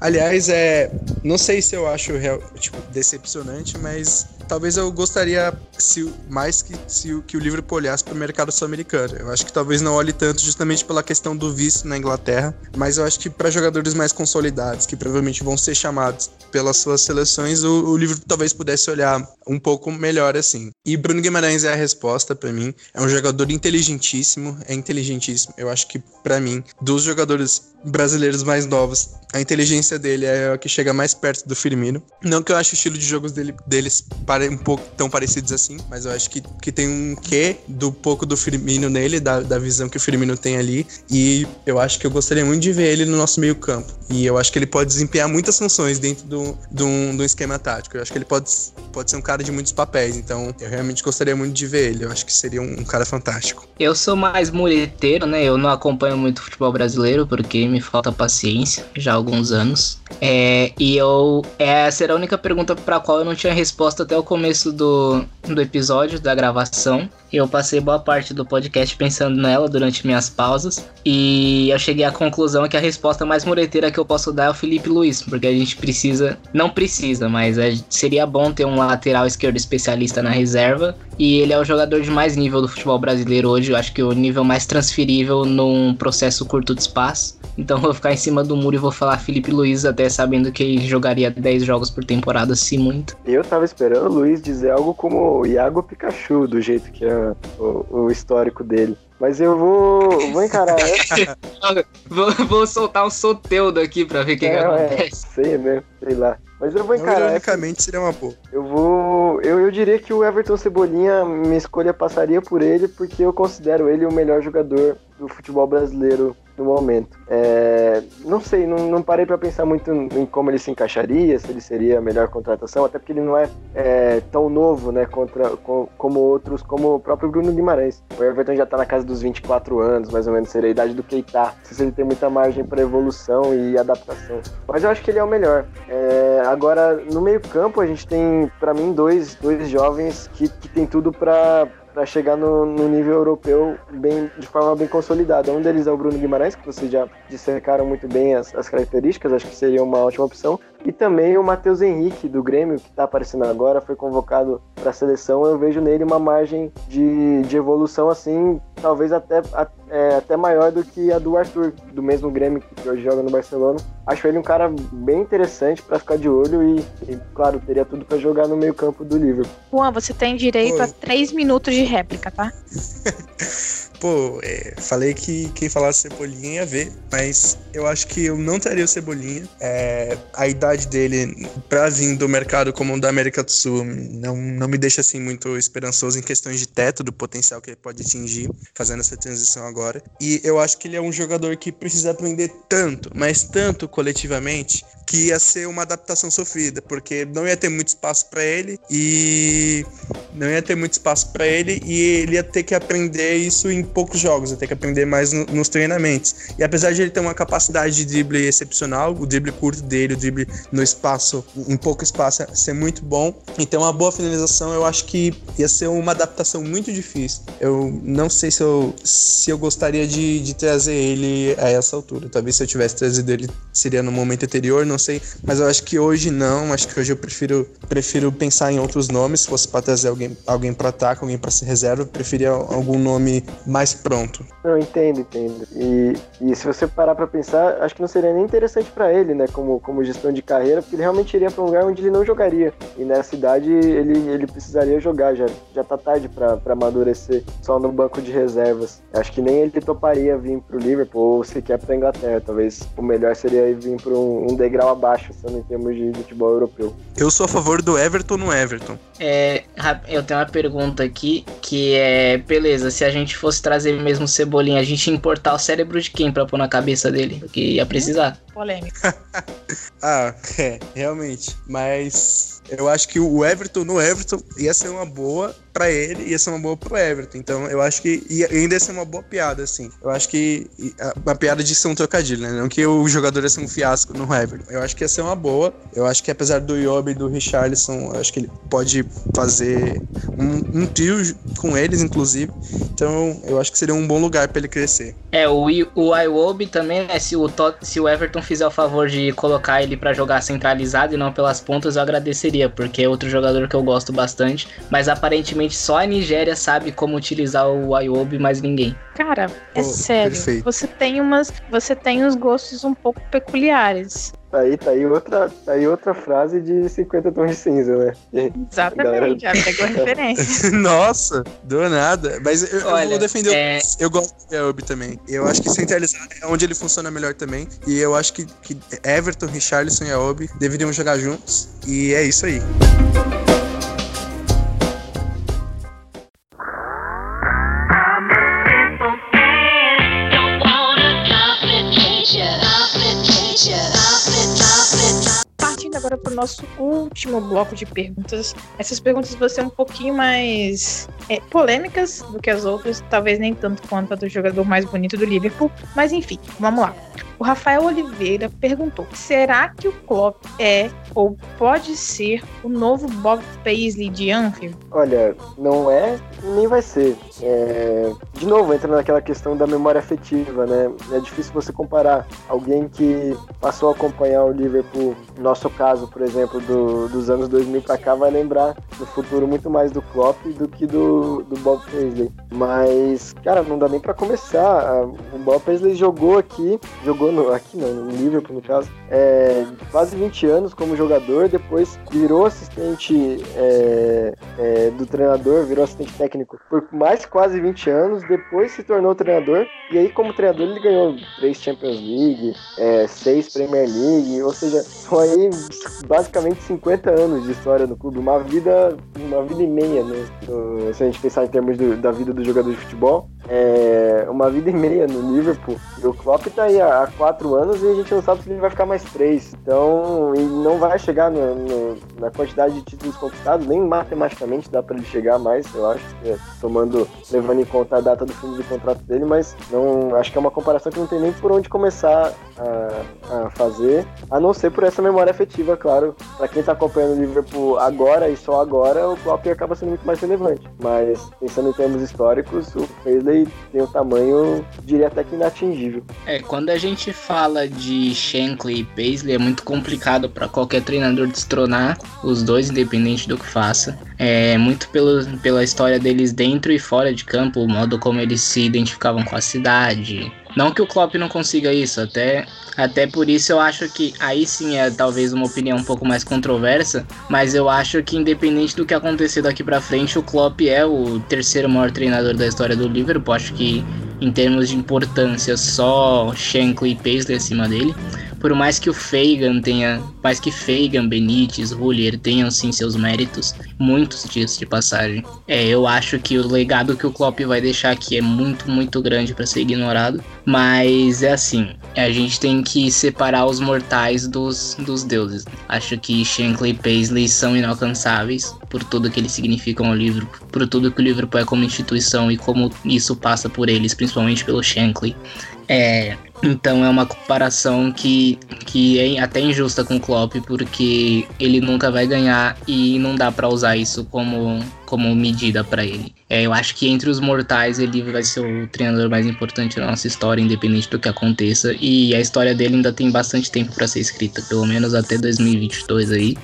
Aliás, é, não sei se eu acho real, tipo, decepcionante, mas talvez eu gostaria se, mais que, se, que o Liverpool olhasse para o mercado sul-americano. Eu acho que talvez não olhe tanto justamente pela questão do visto na Inglaterra, mas eu acho que para jogadores mais consolidados, que provavelmente vão ser chamados pelas suas seleções, o, o Liverpool talvez pudesse olhar um pouco melhor assim. E Bruno Guimarães é a resposta para mim. É um jogador inteligentíssimo, é inteligentíssimo. Eu acho que para mim, dos jogadores brasileiros mais novos, a inteligência dele é a que chega mais perto do Firmino. Não que eu ache o estilo de jogos dele, deles um pouco tão parecidos assim, mas eu acho que, que tem um quê do pouco do Firmino nele, da, da visão que o Firmino tem ali. E eu acho que eu gostaria muito de ver ele no nosso meio campo. E eu acho que ele pode desempenhar muitas funções dentro do, do, um, do esquema tático. Eu acho que ele pode, pode ser um cara de muitos papéis. Então eu realmente gostaria muito de ver ele. Eu acho que seria um, um cara fantástico. Eu sou mais mureteiro, né? Eu não acompanho muito futebol brasileiro porque me falta paciência já há alguns anos. É, e eu. Essa era a única pergunta para qual eu não tinha resposta até o começo do, do episódio, da gravação. Eu passei boa parte do podcast pensando nela durante minhas pausas. E eu cheguei à conclusão que a resposta mais mureteira que eu posso dar é o Felipe Luiz, porque a gente precisa. Não precisa, mas é, seria bom ter um lateral esquerdo especialista na reserva. E ele é o jogador de mais nível do futebol brasileiro hoje. Eu acho que o nível mais transferível num processo curto de espaço. Então vou ficar em cima do muro e vou falar Felipe Luiz, até sabendo que ele jogaria 10 jogos por temporada, se muito. Eu tava esperando o Luiz dizer algo como Iago Pikachu, do jeito que é o, o histórico dele. Mas eu vou, vou encarar essa. vou, vou soltar um soteudo aqui pra ver o que, é, que acontece. É, sei mesmo, sei lá. Mas eu vou encarar. Ironicamente seria uma boa. Eu vou. Eu, eu diria que o Everton Cebolinha, minha escolha passaria por ele, porque eu considero ele o melhor jogador do futebol brasileiro no momento. É, não sei, não, não parei para pensar muito em como ele se encaixaria, se ele seria a melhor contratação, até porque ele não é, é tão novo, né, contra, com, como outros, como o próprio Bruno Guimarães. O Everton já tá na casa dos 24 anos, mais ou menos, seria a idade do Keita. Se ele tem muita margem para evolução e adaptação. Mas eu acho que ele é o melhor. É, agora, no meio campo, a gente tem, para mim, dois, dois jovens que, que tem tudo para para chegar no, no, nível europeu bem, de forma bem consolidada. Um deles é o Bruno Guimarães, que vocês já dissecaram muito bem as, as características, acho que seria uma ótima opção. E também o Matheus Henrique, do Grêmio, que está aparecendo agora, foi convocado para a seleção. Eu vejo nele uma margem de, de evolução, assim, talvez até, é, até maior do que a do Arthur, do mesmo Grêmio que hoje joga no Barcelona. Acho ele um cara bem interessante para ficar de olho e, e claro, teria tudo para jogar no meio-campo do Liverpool. Juan, você tem direito Oi. a três minutos de réplica, tá? Pô, é, falei que quem falasse Cebolinha ia ver, mas eu acho que eu não teria o Cebolinha. É, a idade dele pra vir do mercado como da América do Sul não, não me deixa assim muito esperançoso em questões de teto, do potencial que ele pode atingir fazendo essa transição agora. E eu acho que ele é um jogador que precisa aprender tanto, mas tanto coletivamente, que ia ser uma adaptação sofrida, porque não ia ter muito espaço para ele e não ia ter muito espaço para ele e ele ia ter que aprender isso em poucos jogos, ia ter que aprender mais no, nos treinamentos. E apesar de ele ter uma capacidade de drible excepcional, o drible curto dele, o drible no espaço, em pouco espaço, ser muito bom. Então, uma boa finalização, eu acho que ia ser uma adaptação muito difícil. Eu não sei se eu, se eu gostaria de, de trazer ele a essa altura. Talvez se eu tivesse trazido ele seria no momento anterior, não sei, mas eu acho que hoje não, acho que hoje eu prefiro, prefiro pensar em outros nomes, se fosse para trazer alguém, alguém para ataque, alguém para ser reserva, eu preferia algum nome mais pronto. Eu entendo, entendo. E, e se você parar para pensar, acho que não seria nem interessante para ele, né, como, como gestão de carreira, porque ele realmente iria para um lugar onde ele não jogaria. E nessa idade ele, ele precisaria jogar, já, já tá tarde para amadurecer só no banco de reservas. Acho que nem ele toparia vir pro Liverpool ou sequer pra Inglaterra. Talvez o melhor seria vir para um, um, degrau abaixo, sendo em termos de futebol europeu. Eu sou a favor do Everton no Everton. É, eu tenho uma pergunta aqui que é, beleza, se a gente fosse trazer mesmo Cebolinha, a gente ia importar o cérebro de quem pra pôr na cabeça dele? Porque ia precisar. Polêmica. ah, é, realmente. Mas eu acho que o Everton no Everton ia ser uma boa para ele ia ser uma boa pro Everton. Então eu acho que ia, ainda ia ser uma boa piada, assim. Eu acho que uma piada de ser um trocadilho, né? Não que o jogador ia ser um fiasco no Everton. Eu acho que ia ser uma boa. Eu acho que apesar do Yob e do Richarlison, eu acho que ele pode fazer um, um trio com eles, inclusive. Então eu acho que seria um bom lugar para ele crescer. É, o, o Iwobi também, né? Se o, se o Everton fizer o favor de colocar ele para jogar centralizado e não pelas pontas, eu agradeceria, porque é outro jogador que eu gosto bastante. Mas aparentemente só a Nigéria sabe como utilizar o Ayobi, mas ninguém. Cara, é oh, sério. Perfeito. Você tem umas, você tem uns gostos um pouco peculiares. Tá aí, tá aí outra, tá aí outra frase de 50 tons de cinza, né? Exatamente, já pegou a referência. Nossa, do nada. Mas eu, Olha, eu vou defender é... o... Eu gosto do Ayobi também. Eu acho que centralizado é onde ele funciona melhor também. E eu acho que, que Everton, Richarlison e Ayobi deveriam jogar juntos. E é isso aí. Agora para o nosso último bloco de perguntas. Essas perguntas vão ser um pouquinho mais é, polêmicas do que as outras, talvez nem tanto quanto a do jogador mais bonito do Liverpool, mas enfim, vamos lá. O Rafael Oliveira perguntou: será que o Klopp é ou pode ser o novo Bob Paisley de Anfield? Olha, não é nem vai ser. É... De novo, entra naquela questão da memória afetiva, né? É difícil você comparar alguém que passou a acompanhar o Liverpool, no nosso caso, por exemplo, do, dos anos 2000 para cá, vai lembrar no futuro muito mais do Klopp do que do, do Bob Paisley. Mas, cara, não dá nem para começar. O Bob Paisley jogou aqui, jogou no, aqui não, no Liverpool no caso, é, quase 20 anos como jogador, depois virou assistente é, é, do treinador, virou assistente técnico por mais quase 20 anos, depois se tornou treinador, e aí como treinador ele ganhou três Champions League, é, seis Premier League, ou seja, são aí basicamente 50 anos de história no clube, uma vida, uma vida e meia, né? Se a gente pensar em termos do, da vida do jogador de futebol, é, uma vida e meia no Liverpool. E o Klopp tá aí há quatro anos e a gente não sabe se ele vai ficar mais três. Então, ele não vai chegar no, no, na quantidade de títulos conquistados, nem matematicamente dá para ele chegar mais, eu acho, é, tomando, levando em conta a data do fim do contrato dele, mas não acho que é uma comparação que não tem nem por onde começar a, a fazer, a não ser por essa memória afetiva, claro. Para quem tá acompanhando o Liverpool agora e só agora, o Klopp acaba sendo muito mais relevante. Mas pensando em termos históricos, o Paisley tem um tamanho, diria até que inatingível. É, quando a gente fala de Shankly e Paisley, é muito complicado para qualquer treinador destronar os dois, independente do que faça. É muito pelo, pela história deles dentro e fora de campo, o modo como eles se identificavam com a cidade, não que o Klopp não consiga isso, até, até por isso eu acho que aí sim é talvez uma opinião um pouco mais controversa, mas eu acho que independente do que acontecer daqui para frente, o Klopp é o terceiro maior treinador da história do Liverpool. Acho que em termos de importância só Shankly e Paisley acima dele por mais que o Fagan tenha, mais que Fagan, Benítez, Ruller tenham sim seus méritos, muitos dias de passagem. É, eu acho que o legado que o Klopp vai deixar aqui é muito, muito grande para ser ignorado, mas é assim, a gente tem que separar os mortais dos, dos deuses. Acho que Shankly e Paisley são inalcançáveis por tudo que eles significam ao livro, por tudo que o livro é como instituição e como isso passa por eles, principalmente pelo Shankly. É, então é uma comparação que, que é até injusta com o Klopp, porque ele nunca vai ganhar e não dá para usar isso como, como medida para ele. É, eu acho que entre os mortais ele vai ser o treinador mais importante da nossa história, independente do que aconteça. E a história dele ainda tem bastante tempo para ser escrita, pelo menos até 2022 aí.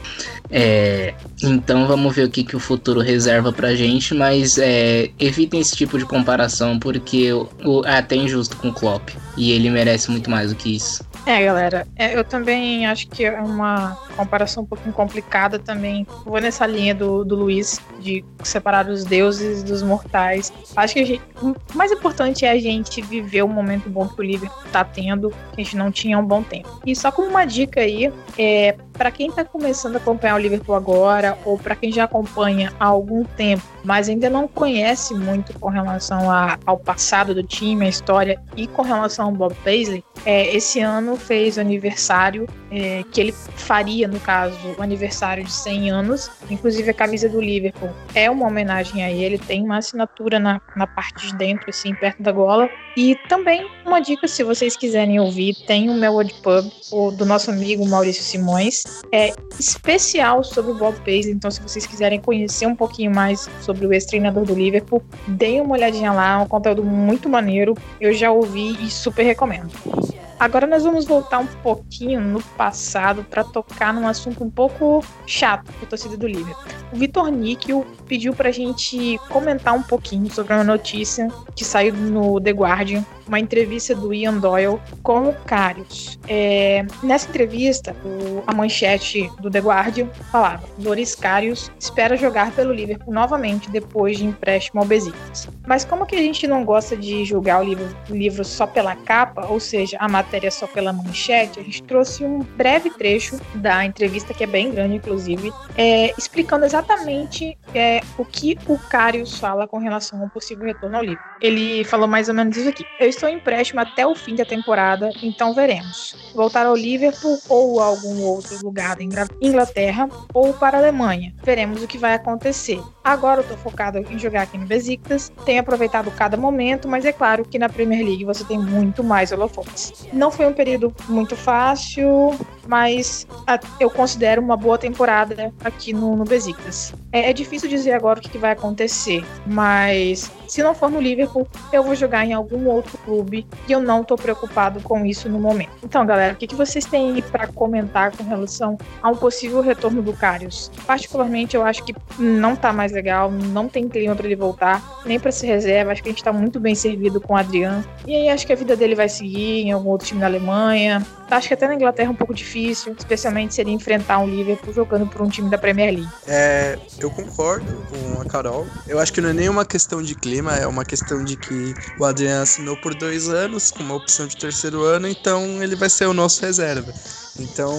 É, então vamos ver o que, que o futuro reserva pra gente, mas é, evitem esse tipo de comparação porque o, é até injusto com o Klopp e ele merece muito mais do que isso. É, galera, é, eu também acho que é uma comparação um pouquinho complicada também. Vou nessa linha do, do Luiz, de separar os deuses dos mortais. Acho que gente, o mais importante é a gente viver o momento bom que o Liverpool tá tendo, que a gente não tinha um bom tempo. E só como uma dica aí, é, para quem tá começando a acompanhar o Liverpool agora, ou para quem já acompanha há algum tempo, mas ainda não conhece muito com relação a, ao passado do time, a história, e com relação ao Bob Paisley, é, esse ano fez aniversário, é, que ele faria, no caso, o aniversário de 100 anos. Inclusive, a camisa do Liverpool é uma homenagem a ele, tem uma assinatura na, na parte de dentro, assim, perto da gola. E também uma dica, se vocês quiserem ouvir, tem o Melwood Pub, o, do nosso amigo Maurício Simões, é especial sobre o Bob Paisley. Então, se vocês quiserem conhecer um pouquinho mais sobre o ex-treinador do Liverpool, deem uma olhadinha lá, é um conteúdo muito maneiro. Eu já ouvi e super recomendo. Agora nós vamos voltar um pouquinho no passado para tocar num assunto um pouco chato para a torcida do Liverpool. O Vitor Níquel pediu para a gente comentar um pouquinho sobre uma notícia que saiu no The Guardian, uma entrevista do Ian Doyle com o Karius. É, nessa entrevista, o, a manchete do The Guardian falava: Loris Karius espera jogar pelo Liverpool novamente depois de empréstimo ao Besiktas. Mas como que a gente não gosta de julgar o livro, o livro só pela capa, ou seja, a matéria só pela manchete, a gente trouxe um breve trecho da entrevista, que é bem grande, inclusive, é, explicando exatamente é, o que o Karius fala com relação ao possível retorno ao livro. Ele falou mais ou menos isso aqui. Eu estou em empréstimo até o fim da temporada, então veremos. Voltar ao Liverpool ou algum outro lugar da Inglaterra ou para a Alemanha. Veremos o que vai acontecer. Agora eu tô focado em jogar aqui no Besiktas, tenho aproveitado cada momento, mas é claro que na Premier League você tem muito mais holofotes. Não foi um período muito fácil, mas eu considero uma boa temporada aqui no, no Besiktas. É, é difícil dizer agora o que, que vai acontecer, mas se não for no Liverpool, eu vou jogar em algum outro clube e eu não tô preocupado com isso no momento. Então, galera, o que, que vocês têm para comentar com relação a um possível retorno do Karius? Particularmente, eu acho que não tá mais legal, não tem clima para ele voltar, nem para ser reserva. Acho que a gente tá muito bem servido com o Adriano. E aí acho que a vida dele vai seguir em algum outro time da Alemanha. Acho que até na Inglaterra é um pouco difícil, especialmente se ele enfrentar um Liverpool jogando por um time da Premier League. É, eu concordo com a Carol. Eu acho que não é nenhuma questão de clima, é uma questão de que o Adriano assinou por dois anos, com uma opção de terceiro ano, então ele vai ser o nosso reserva. Então,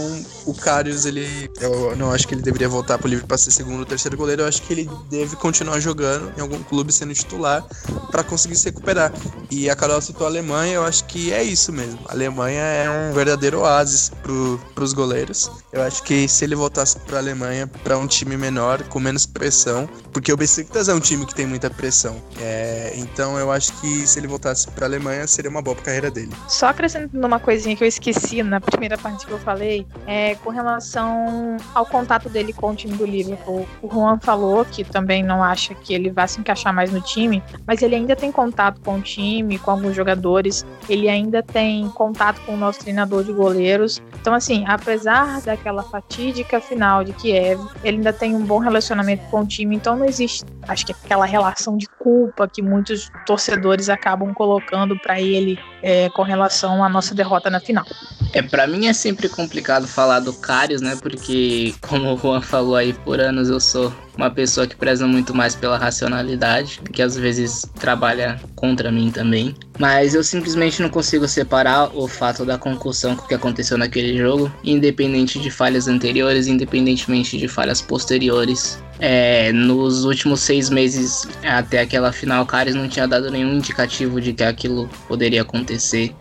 o Karius, ele. Eu não acho que ele deveria voltar pro livro para ser segundo ou terceiro goleiro. Eu acho que ele deve continuar jogando em algum clube sendo titular para conseguir se recuperar. E a Carol citou a Alemanha, eu acho que é isso mesmo. A Alemanha é um verdadeiro oásis pro, pros goleiros. Eu acho que se ele voltasse pra Alemanha, para um time menor, com menos pressão, porque o Besiktas é um time que tem muita pressão. É, então, eu acho que se ele voltasse pra Alemanha, seria uma boa pra carreira dele. Só acrescentando uma coisinha que eu esqueci na primeira parte que eu falei, é com relação ao contato dele com o time do Liverpool. O Juan falou que também não acha que ele vai se encaixar mais no time, mas ele ainda tem contato com o time, com alguns jogadores, ele ainda tem contato com o nosso treinador de goleiros. Então, assim, apesar daquela fatídica final de Kiev, ele ainda tem um bom relacionamento com o time, então não existe, acho que aquela relação de culpa que muitos torcedores acabam colocando para ele é, com relação à nossa derrota na final. É, para mim é sempre complicado falar do Karius, né? Porque, como o Juan falou aí, por anos eu sou uma pessoa que preza muito mais pela racionalidade, que às vezes trabalha contra mim também. Mas eu simplesmente não consigo separar o fato da concussão que aconteceu naquele jogo, independente de falhas anteriores, independentemente de falhas posteriores. É, nos últimos seis meses até aquela final, o Karius não tinha dado nenhum indicativo de que aquilo poderia acontecer.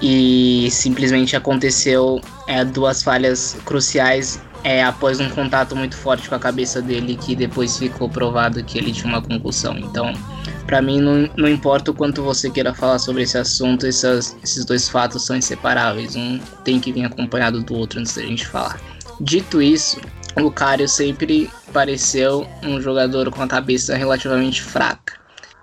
E simplesmente aconteceu é, duas falhas cruciais é, após um contato muito forte com a cabeça dele, que depois ficou provado que ele tinha uma concussão. Então, para mim, não, não importa o quanto você queira falar sobre esse assunto, essas, esses dois fatos são inseparáveis. Um tem que vir acompanhado do outro antes da gente falar. Dito isso, o Cario sempre pareceu um jogador com a cabeça relativamente fraca.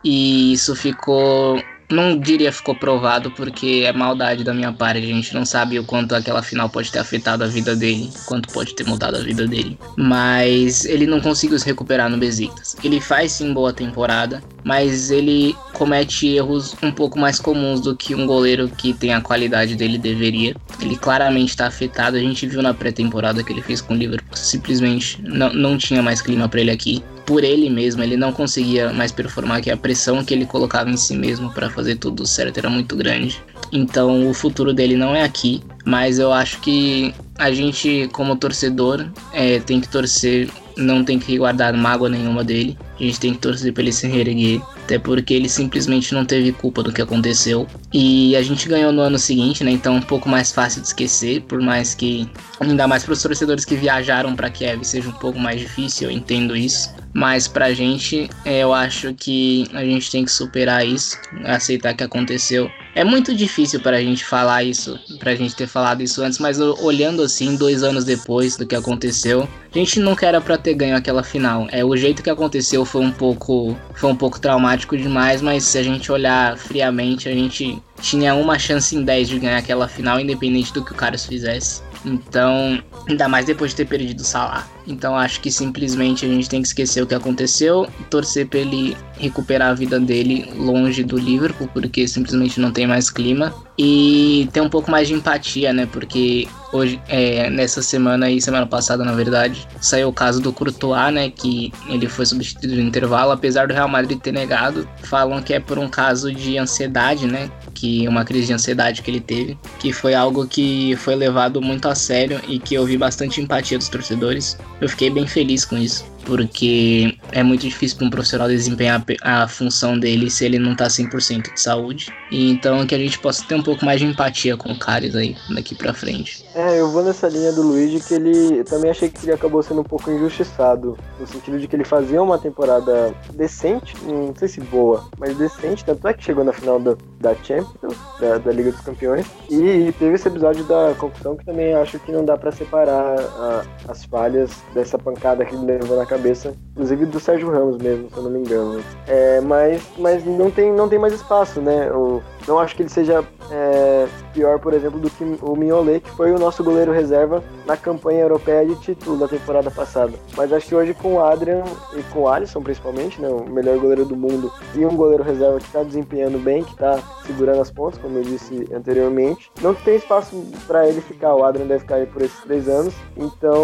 E isso ficou não diria ficou provado porque é maldade da minha parte. A gente não sabe o quanto aquela final pode ter afetado a vida dele, quanto pode ter mudado a vida dele. Mas ele não conseguiu se recuperar no Besiktas. Ele faz sim boa temporada, mas ele comete erros um pouco mais comuns do que um goleiro que tem a qualidade dele deveria. Ele claramente está afetado. A gente viu na pré-temporada que ele fez com o Liverpool. Simplesmente não, não tinha mais clima para ele aqui por ele mesmo, ele não conseguia mais performar, que a pressão que ele colocava em si mesmo para fazer tudo certo era muito grande. Então o futuro dele não é aqui, mas eu acho que a gente, como torcedor, é, tem que torcer, não tem que guardar mágoa nenhuma dele. A gente tem que torcer para ele se reerguer, até porque ele simplesmente não teve culpa do que aconteceu. E a gente ganhou no ano seguinte, né? Então é um pouco mais fácil de esquecer, por mais que ainda mais para os torcedores que viajaram para Kiev seja um pouco mais difícil, eu entendo isso. Mas pra gente, é, eu acho que a gente tem que superar isso, aceitar que aconteceu. É muito difícil pra gente falar isso, pra gente ter falado isso antes, mas olhando assim, dois anos depois do que aconteceu, a gente nunca era pra ter ganho aquela final. É, o jeito que aconteceu foi um pouco, foi um pouco traumático demais, mas se a gente olhar friamente, a gente tinha uma chance em 10 de ganhar aquela final, independente do que o Carlos fizesse. Então, ainda mais depois de ter perdido o Salah. Então acho que simplesmente a gente tem que esquecer o que aconteceu, torcer para ele recuperar a vida dele longe do Liverpool, porque simplesmente não tem mais clima. E ter um pouco mais de empatia, né? Porque hoje, é, nessa semana e semana passada, na verdade, saiu o caso do Courtois, né? Que ele foi substituído no intervalo, apesar do Real Madrid ter negado. Falam que é por um caso de ansiedade, né? Que uma crise de ansiedade que ele teve, que foi algo que foi levado muito a sério e que eu vi bastante empatia dos torcedores. Eu fiquei bem feliz com isso porque é muito difícil para um profissional desempenhar a função dele se ele não tá 100% de saúde. E então que a gente possa ter um pouco mais de empatia com o Caris aí daqui para frente. É, eu vou nessa linha do Luigi que ele eu também achei que ele acabou sendo um pouco injustiçado, no sentido de que ele fazia uma temporada decente, não sei se boa, mas decente, tanto é que chegou na final da, da Champions, da, da Liga dos Campeões, e, teve esse episódio da concussão que também acho que não dá para separar a, as falhas dessa pancada que ele levou na cabeça cabeça, inclusive do Sérgio Ramos mesmo, se eu não me engano. É, mas mas não, tem, não tem mais espaço, né? O, não acho que ele seja é, pior, por exemplo, do que o Mignolet, que foi o nosso goleiro reserva na campanha europeia de título da temporada passada. Mas acho que hoje com o Adrian e com o Alisson, principalmente, né, o melhor goleiro do mundo, e um goleiro reserva que está desempenhando bem, que está segurando as pontas, como eu disse anteriormente, não tem espaço para ele ficar. O Adrian deve ficar aí por esses três anos. Então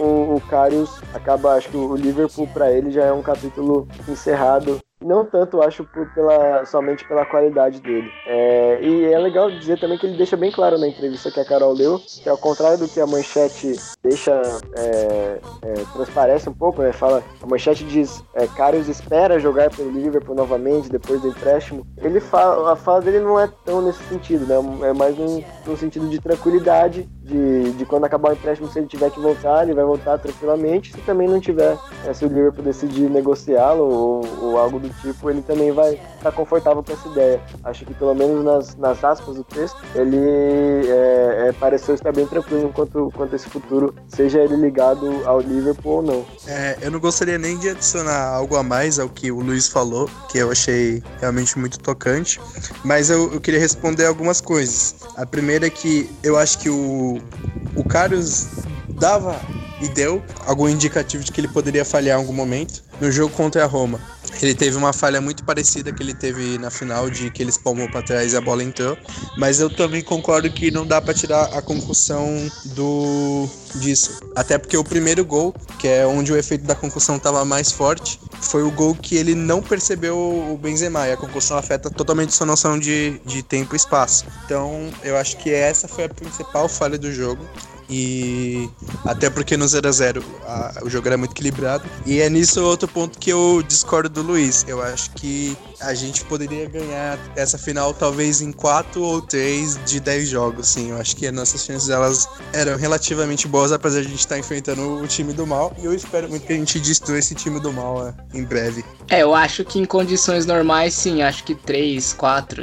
o, o acaba, acho que o Liverpool para ele já é um capítulo encerrado não tanto, acho, pela, somente pela qualidade dele. É, e é legal dizer também que ele deixa bem claro na entrevista que a Carol leu, que ao contrário do que a manchete deixa, é, é, transparece um pouco, né? Fala, a manchete diz, é, Karius espera jogar pelo Liverpool novamente depois do empréstimo. Ele fala, a fala dele não é tão nesse sentido, né? É mais num, num sentido de tranquilidade de, de quando acabar o empréstimo, se ele tiver que voltar, ele vai voltar tranquilamente. Se também não tiver, é, se o Liverpool decidir negociá-lo ou, ou, algo do tipo, ele também vai estar tá confortável com essa ideia. Acho que pelo menos nas, nas aspas do texto, ele é, é, pareceu estar bem tranquilo quanto, quanto esse futuro, seja ele ligado ao Liverpool ou não. É, eu não gostaria nem de adicionar algo a mais ao que o Luiz falou, que eu achei realmente muito tocante, mas eu, eu queria responder algumas coisas. A primeira é que eu acho que o o, Carlos dava e deu algum indicativo de que ele poderia falhar em algum momento no jogo contra a Roma. Ele teve uma falha muito parecida que ele teve na final, de que ele espalmou para trás e a bola entrou. Mas eu também concordo que não dá para tirar a concussão do disso. Até porque o primeiro gol, que é onde o efeito da concussão estava mais forte, foi o gol que ele não percebeu o Benzema. E a concussão afeta totalmente sua noção de, de tempo e espaço. Então, eu acho que essa foi a principal falha do jogo. E até porque no 0 a 0 o jogo era muito equilibrado. E é nisso outro ponto que eu discordo do Luiz. Eu acho que a gente poderia ganhar essa final talvez em 4 ou 3 de 10 jogos, sim. Eu acho que as nossas chances elas eram relativamente boas, apesar de a gente estar enfrentando o time do mal. E eu espero muito que a gente destrua esse time do mal é, em breve. É, eu acho que em condições normais, sim. Acho que 3, 4,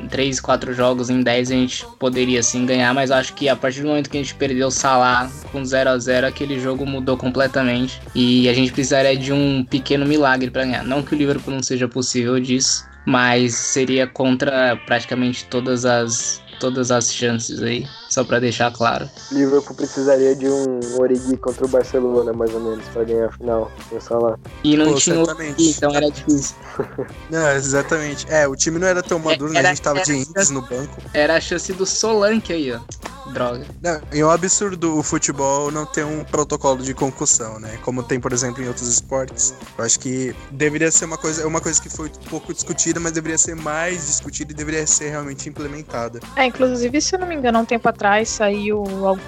em 3, 4 jogos em 10 a gente poderia sim ganhar, mas acho que a partir do momento que a gente perdeu o Salah com 0 a 0 aquele jogo mudou completamente. E a gente precisaria de um pequeno milagre para ganhar. Não que o Liverpool não seja possível de disso, mas seria contra praticamente todas as todas as chances aí, só para deixar claro. Liverpool precisaria de um Origi contra o Barcelona, mais ou menos, para ganhar a final. Pensar lá. E não Pô, tinha Origi, então era difícil. Não, exatamente. É, o time não era tão maduro, né? A gente tava de índices no banco. Era a chance do Solanke aí, ó. Droga. Não, é um absurdo o futebol não ter um protocolo de concussão, né? Como tem, por exemplo, em outros esportes. Eu acho que deveria ser uma coisa, uma coisa que foi pouco discutida, mas deveria ser mais discutida e deveria ser realmente implementada. É, inclusive, se eu não me engano, há um tempo atrás saiu,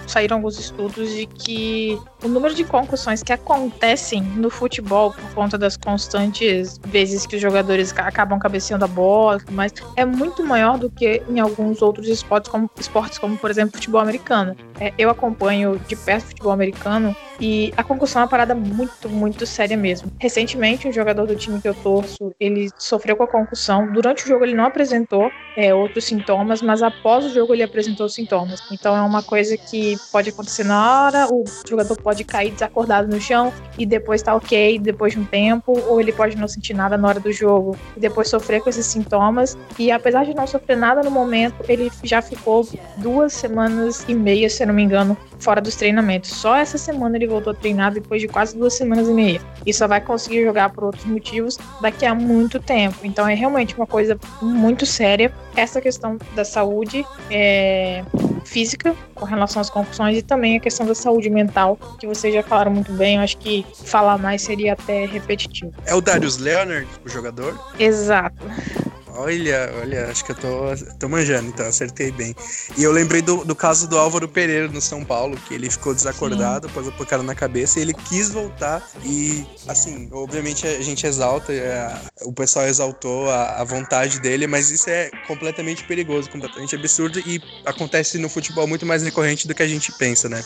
saíram alguns estudos de que o número de concussões que acontecem no futebol por conta das constantes vezes que os jogadores acabam cabeceando a bola, mas é muito maior do que em alguns outros esportes, como, esportes como por exemplo, futebol americano. É, eu acompanho de perto futebol americano e a concussão é uma parada muito, muito séria mesmo. Recentemente, um jogador do time que eu torço, ele sofreu com a concussão. Durante o jogo ele não apresentou é, outros sintomas, mas após o jogo ele apresentou sintomas. Então é uma coisa que pode acontecer na hora, o jogador pode cair desacordado no chão e depois tá ok depois de um tempo, ou ele pode não sentir nada na hora do jogo e depois sofrer com esses sintomas. E apesar de não sofrer nada no momento, ele já ficou duas semanas e meia, se eu não me engano, fora dos treinamentos. Só essa semana ele voltou a treinar depois de quase duas semanas e meia. E só vai conseguir jogar por outros motivos daqui a muito tempo. Então é realmente uma coisa muito séria essa questão da saúde é, física com relação às concussões e também a questão da saúde mental, que vocês já falaram muito bem. Eu acho que falar mais seria até repetitivo. É o Darius Leonard, o jogador? Exato. Olha, olha, acho que eu tô, tô manjando, então acertei bem. E eu lembrei do, do caso do Álvaro Pereira no São Paulo, que ele ficou desacordado, Sim. pôs a pancada na cabeça e ele quis voltar. E, assim, obviamente a gente exalta, é, o pessoal exaltou a, a vontade dele, mas isso é completamente perigoso, completamente absurdo e acontece no futebol muito mais recorrente do que a gente pensa, né?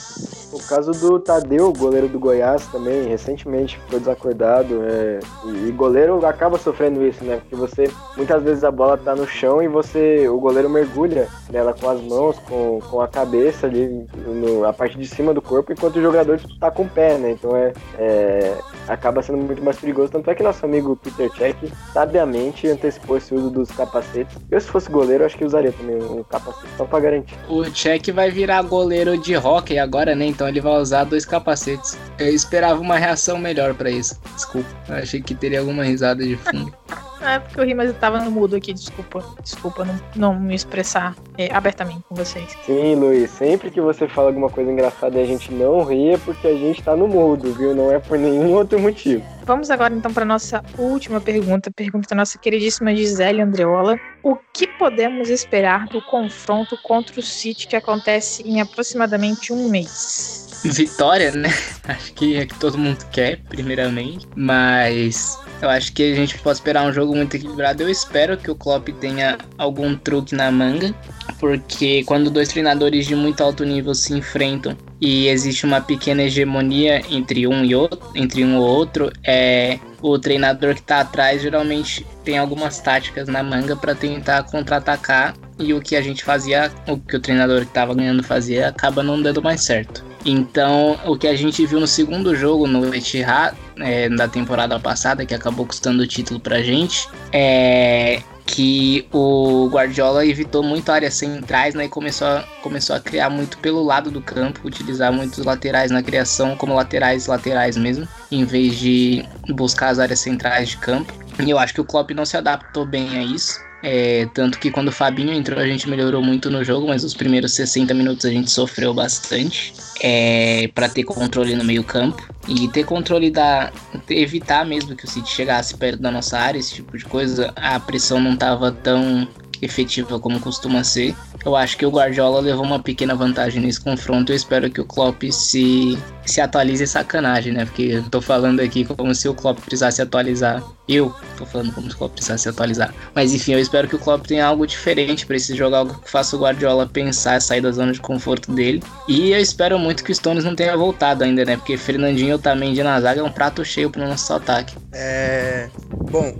O caso do Tadeu, goleiro do Goiás também, recentemente ficou desacordado. É, e, e goleiro acaba sofrendo isso, né? Porque você muitas vezes a bola tá no chão e você, o goleiro mergulha nela com as mãos, com, com a cabeça ali, no, a parte de cima do corpo, enquanto o jogador tipo, tá com o pé, né? Então é, é, acaba sendo muito mais perigoso. Tanto é que nosso amigo Peter Check sabiamente antecipou esse uso dos capacetes. Eu, se fosse goleiro, acho que usaria também um capacete, só pra garantir. O Check vai virar goleiro de hockey agora, né? Então ele vai usar dois capacetes. Eu esperava uma reação melhor para isso. Desculpa, eu achei que teria alguma risada de fundo. É porque eu ri, mas eu tava no mudo aqui, desculpa. Desculpa não, não me expressar é, abertamente com vocês. Sim, Luiz, sempre que você fala alguma coisa engraçada e a gente não ri é porque a gente tá no mudo, viu? Não é por nenhum outro motivo. Vamos agora então para nossa última pergunta, pergunta da nossa queridíssima Gisele Andreola. O que podemos esperar do confronto contra o City que acontece em aproximadamente um mês? Vitória, né? Acho que é que todo mundo quer, primeiramente. Mas eu acho que a gente pode esperar um jogo muito equilibrado. Eu espero que o Klopp tenha algum truque na manga, porque quando dois treinadores de muito alto nível se enfrentam e existe uma pequena hegemonia entre um e outro, entre um ou outro, é o treinador que está atrás geralmente tem algumas táticas na manga para tentar contra-atacar e o que a gente fazia, o que o treinador que estava ganhando fazia, acaba não dando mais certo. Então, o que a gente viu no segundo jogo no Etihad é, da temporada passada, que acabou custando o título pra gente, é que o Guardiola evitou muito áreas centrais né, e começou a, começou a criar muito pelo lado do campo, utilizar muitos laterais na criação como laterais laterais mesmo, em vez de buscar as áreas centrais de campo. E eu acho que o Klopp não se adaptou bem a isso. É, tanto que quando o Fabinho entrou a gente melhorou muito no jogo, mas os primeiros 60 minutos a gente sofreu bastante é, para ter controle no meio campo e ter controle da evitar mesmo que o City chegasse perto da nossa área, esse tipo de coisa. A pressão não estava tão efetiva como costuma ser. Eu acho que o Guardiola levou uma pequena vantagem nesse confronto. Eu espero que o Klopp se, se atualize sacanagem, né? Porque eu tô falando aqui como se o Klopp precisasse atualizar. Eu tô falando como se o Klopp precisasse atualizar. Mas enfim, eu espero que o Klopp tenha algo diferente para esse jogo, algo que faça o Guardiola pensar, sair da zona de conforto dele. E eu espero muito que o Stones não tenha voltado ainda, né? Porque Fernandinho também de na zaga é um prato cheio pro nosso ataque. É. Bom,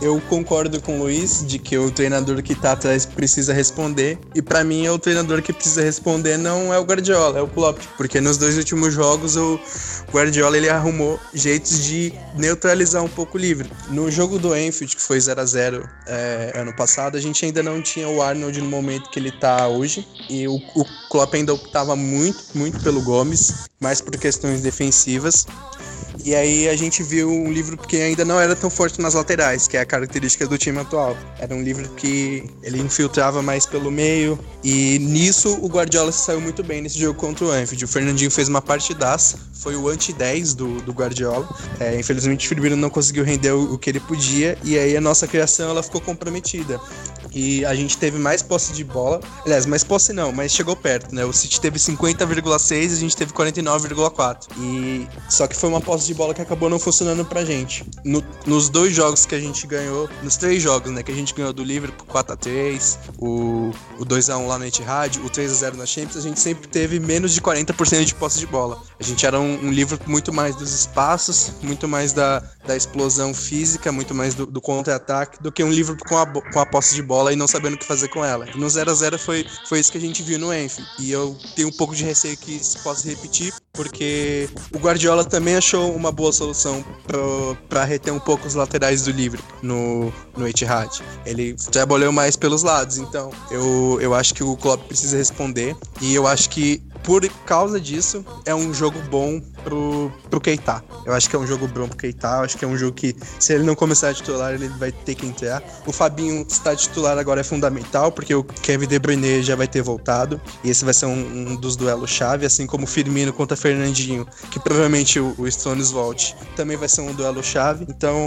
eu concordo com o Luiz de que o treinador que tá atrás precisa responder. E para mim, o treinador que precisa responder não é o Guardiola, é o Klopp. Porque nos dois últimos jogos, o Guardiola ele arrumou jeitos de neutralizar um pouco o livre. No jogo do Enfield, que foi 0 a 0 é, ano passado, a gente ainda não tinha o Arnold no momento que ele tá hoje. E o, o Klopp ainda optava muito, muito pelo Gomes, mais por questões defensivas. E aí a gente viu um livro que ainda não era tão forte nas laterais, que é a característica do time atual. Era um livro que ele infiltrava mais pelo meio. E nisso o Guardiola se saiu muito bem nesse jogo contra o Anfield. O Fernandinho fez uma partidaça, foi o anti-10 do, do Guardiola. É, infelizmente o Firmino não conseguiu render o, o que ele podia. E aí a nossa criação ela ficou comprometida. E a gente teve mais posse de bola. Aliás, mais posse não, mas chegou perto, né? O City teve 50,6 e a gente teve 49,4. E só que foi uma posse de bola que acabou não funcionando pra gente. No, nos dois jogos que a gente ganhou, nos três jogos, né, que a gente ganhou do Liverpool 4 a 3, o, o 2 a 1 lá no Etihad, o 3 a 0 na Champions, a gente sempre teve menos de 40% de posse de bola. A gente era um, um Liverpool muito mais dos espaços, muito mais da, da explosão física, muito mais do, do contra-ataque, do que um Liverpool com a, com a posse de bola e não sabendo o que fazer com ela. No 0 a 0 foi, foi isso que a gente viu no Enfield. E eu tenho um pouco de receio que isso possa repetir, porque o Guardiola também achou uma boa solução para reter um pouco os laterais do livre no, no Etihad. Ele trabalhou mais pelos lados, então eu, eu acho que o Klopp precisa responder e eu acho que por causa disso, é um jogo bom pro, pro Keita. Eu acho que é um jogo bom pro Keita. Eu acho que é um jogo que, se ele não começar a titular, ele vai ter que entrar. O Fabinho estar titular agora é fundamental, porque o Kevin De Bruyne já vai ter voltado. E esse vai ser um, um dos duelos chave, assim como o Firmino contra Fernandinho, que provavelmente o, o Stones volte. Também vai ser um duelo chave. Então,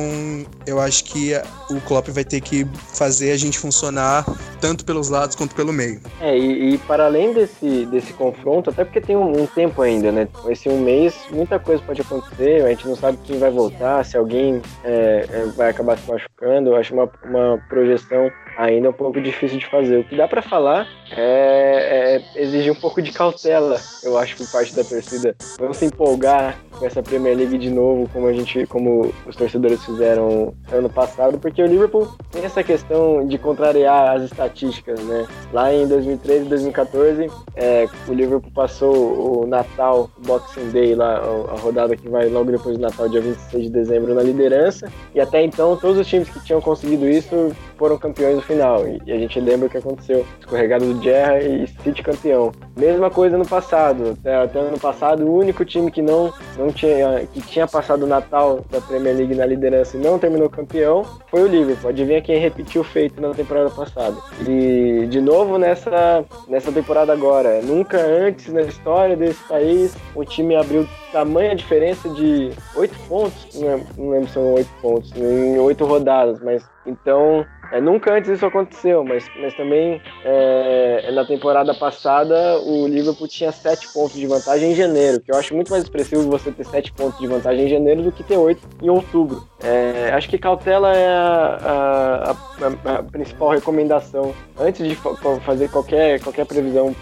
eu acho que o Klopp vai ter que fazer a gente funcionar tanto pelos lados quanto pelo meio. É, e, e para além desse, desse confronto, até porque tem um, um, tempo ainda, né? Esse um mês, muita coisa pode acontecer, a gente não sabe quem vai voltar, se alguém é, é, vai acabar se machucando. Eu acho uma, uma projeção ainda é um pouco difícil de fazer. O que dá para falar é, é, exigir um pouco de cautela, eu acho, por parte da torcida. Não se empolgar com essa Premier League de novo, como a gente, como os torcedores fizeram ano passado, porque o Liverpool tem essa questão de contrariar as estatísticas, né? Lá em 2013 e 2014, é, o Liverpool passou o Natal, o Boxing Day, lá, a rodada que vai logo depois do Natal, dia 26 de dezembro, na liderança. E até então, todos os times que tinham conseguido isso foram campeões no final. E a gente lembra o que aconteceu: escorregado do Gerra e City campeão. Mesma coisa no passado. Até, até ano passado, o único time que não, não tinha, que tinha passado o Natal da Premier League na liderança e não terminou campeão foi o Liverpool. Adivinha quem repetiu o feito na temporada passada. E de novo nessa, nessa temporada agora. Nunca antes na história desse país o time abriu tamanha diferença de 8 pontos. Não lembro, não lembro se são 8 pontos, em 8 rodadas, mas então é, nunca antes isso aconteceu, mas, mas também é, na temporada passada o Liverpool tinha 7 pontos de vantagem em janeiro, que eu acho muito mais expressivo você ter 7 pontos de vantagem em janeiro do que ter 8 em outubro. É, acho que cautela é a, a, a, principal recomendação antes de fazer qualquer, qualquer previsão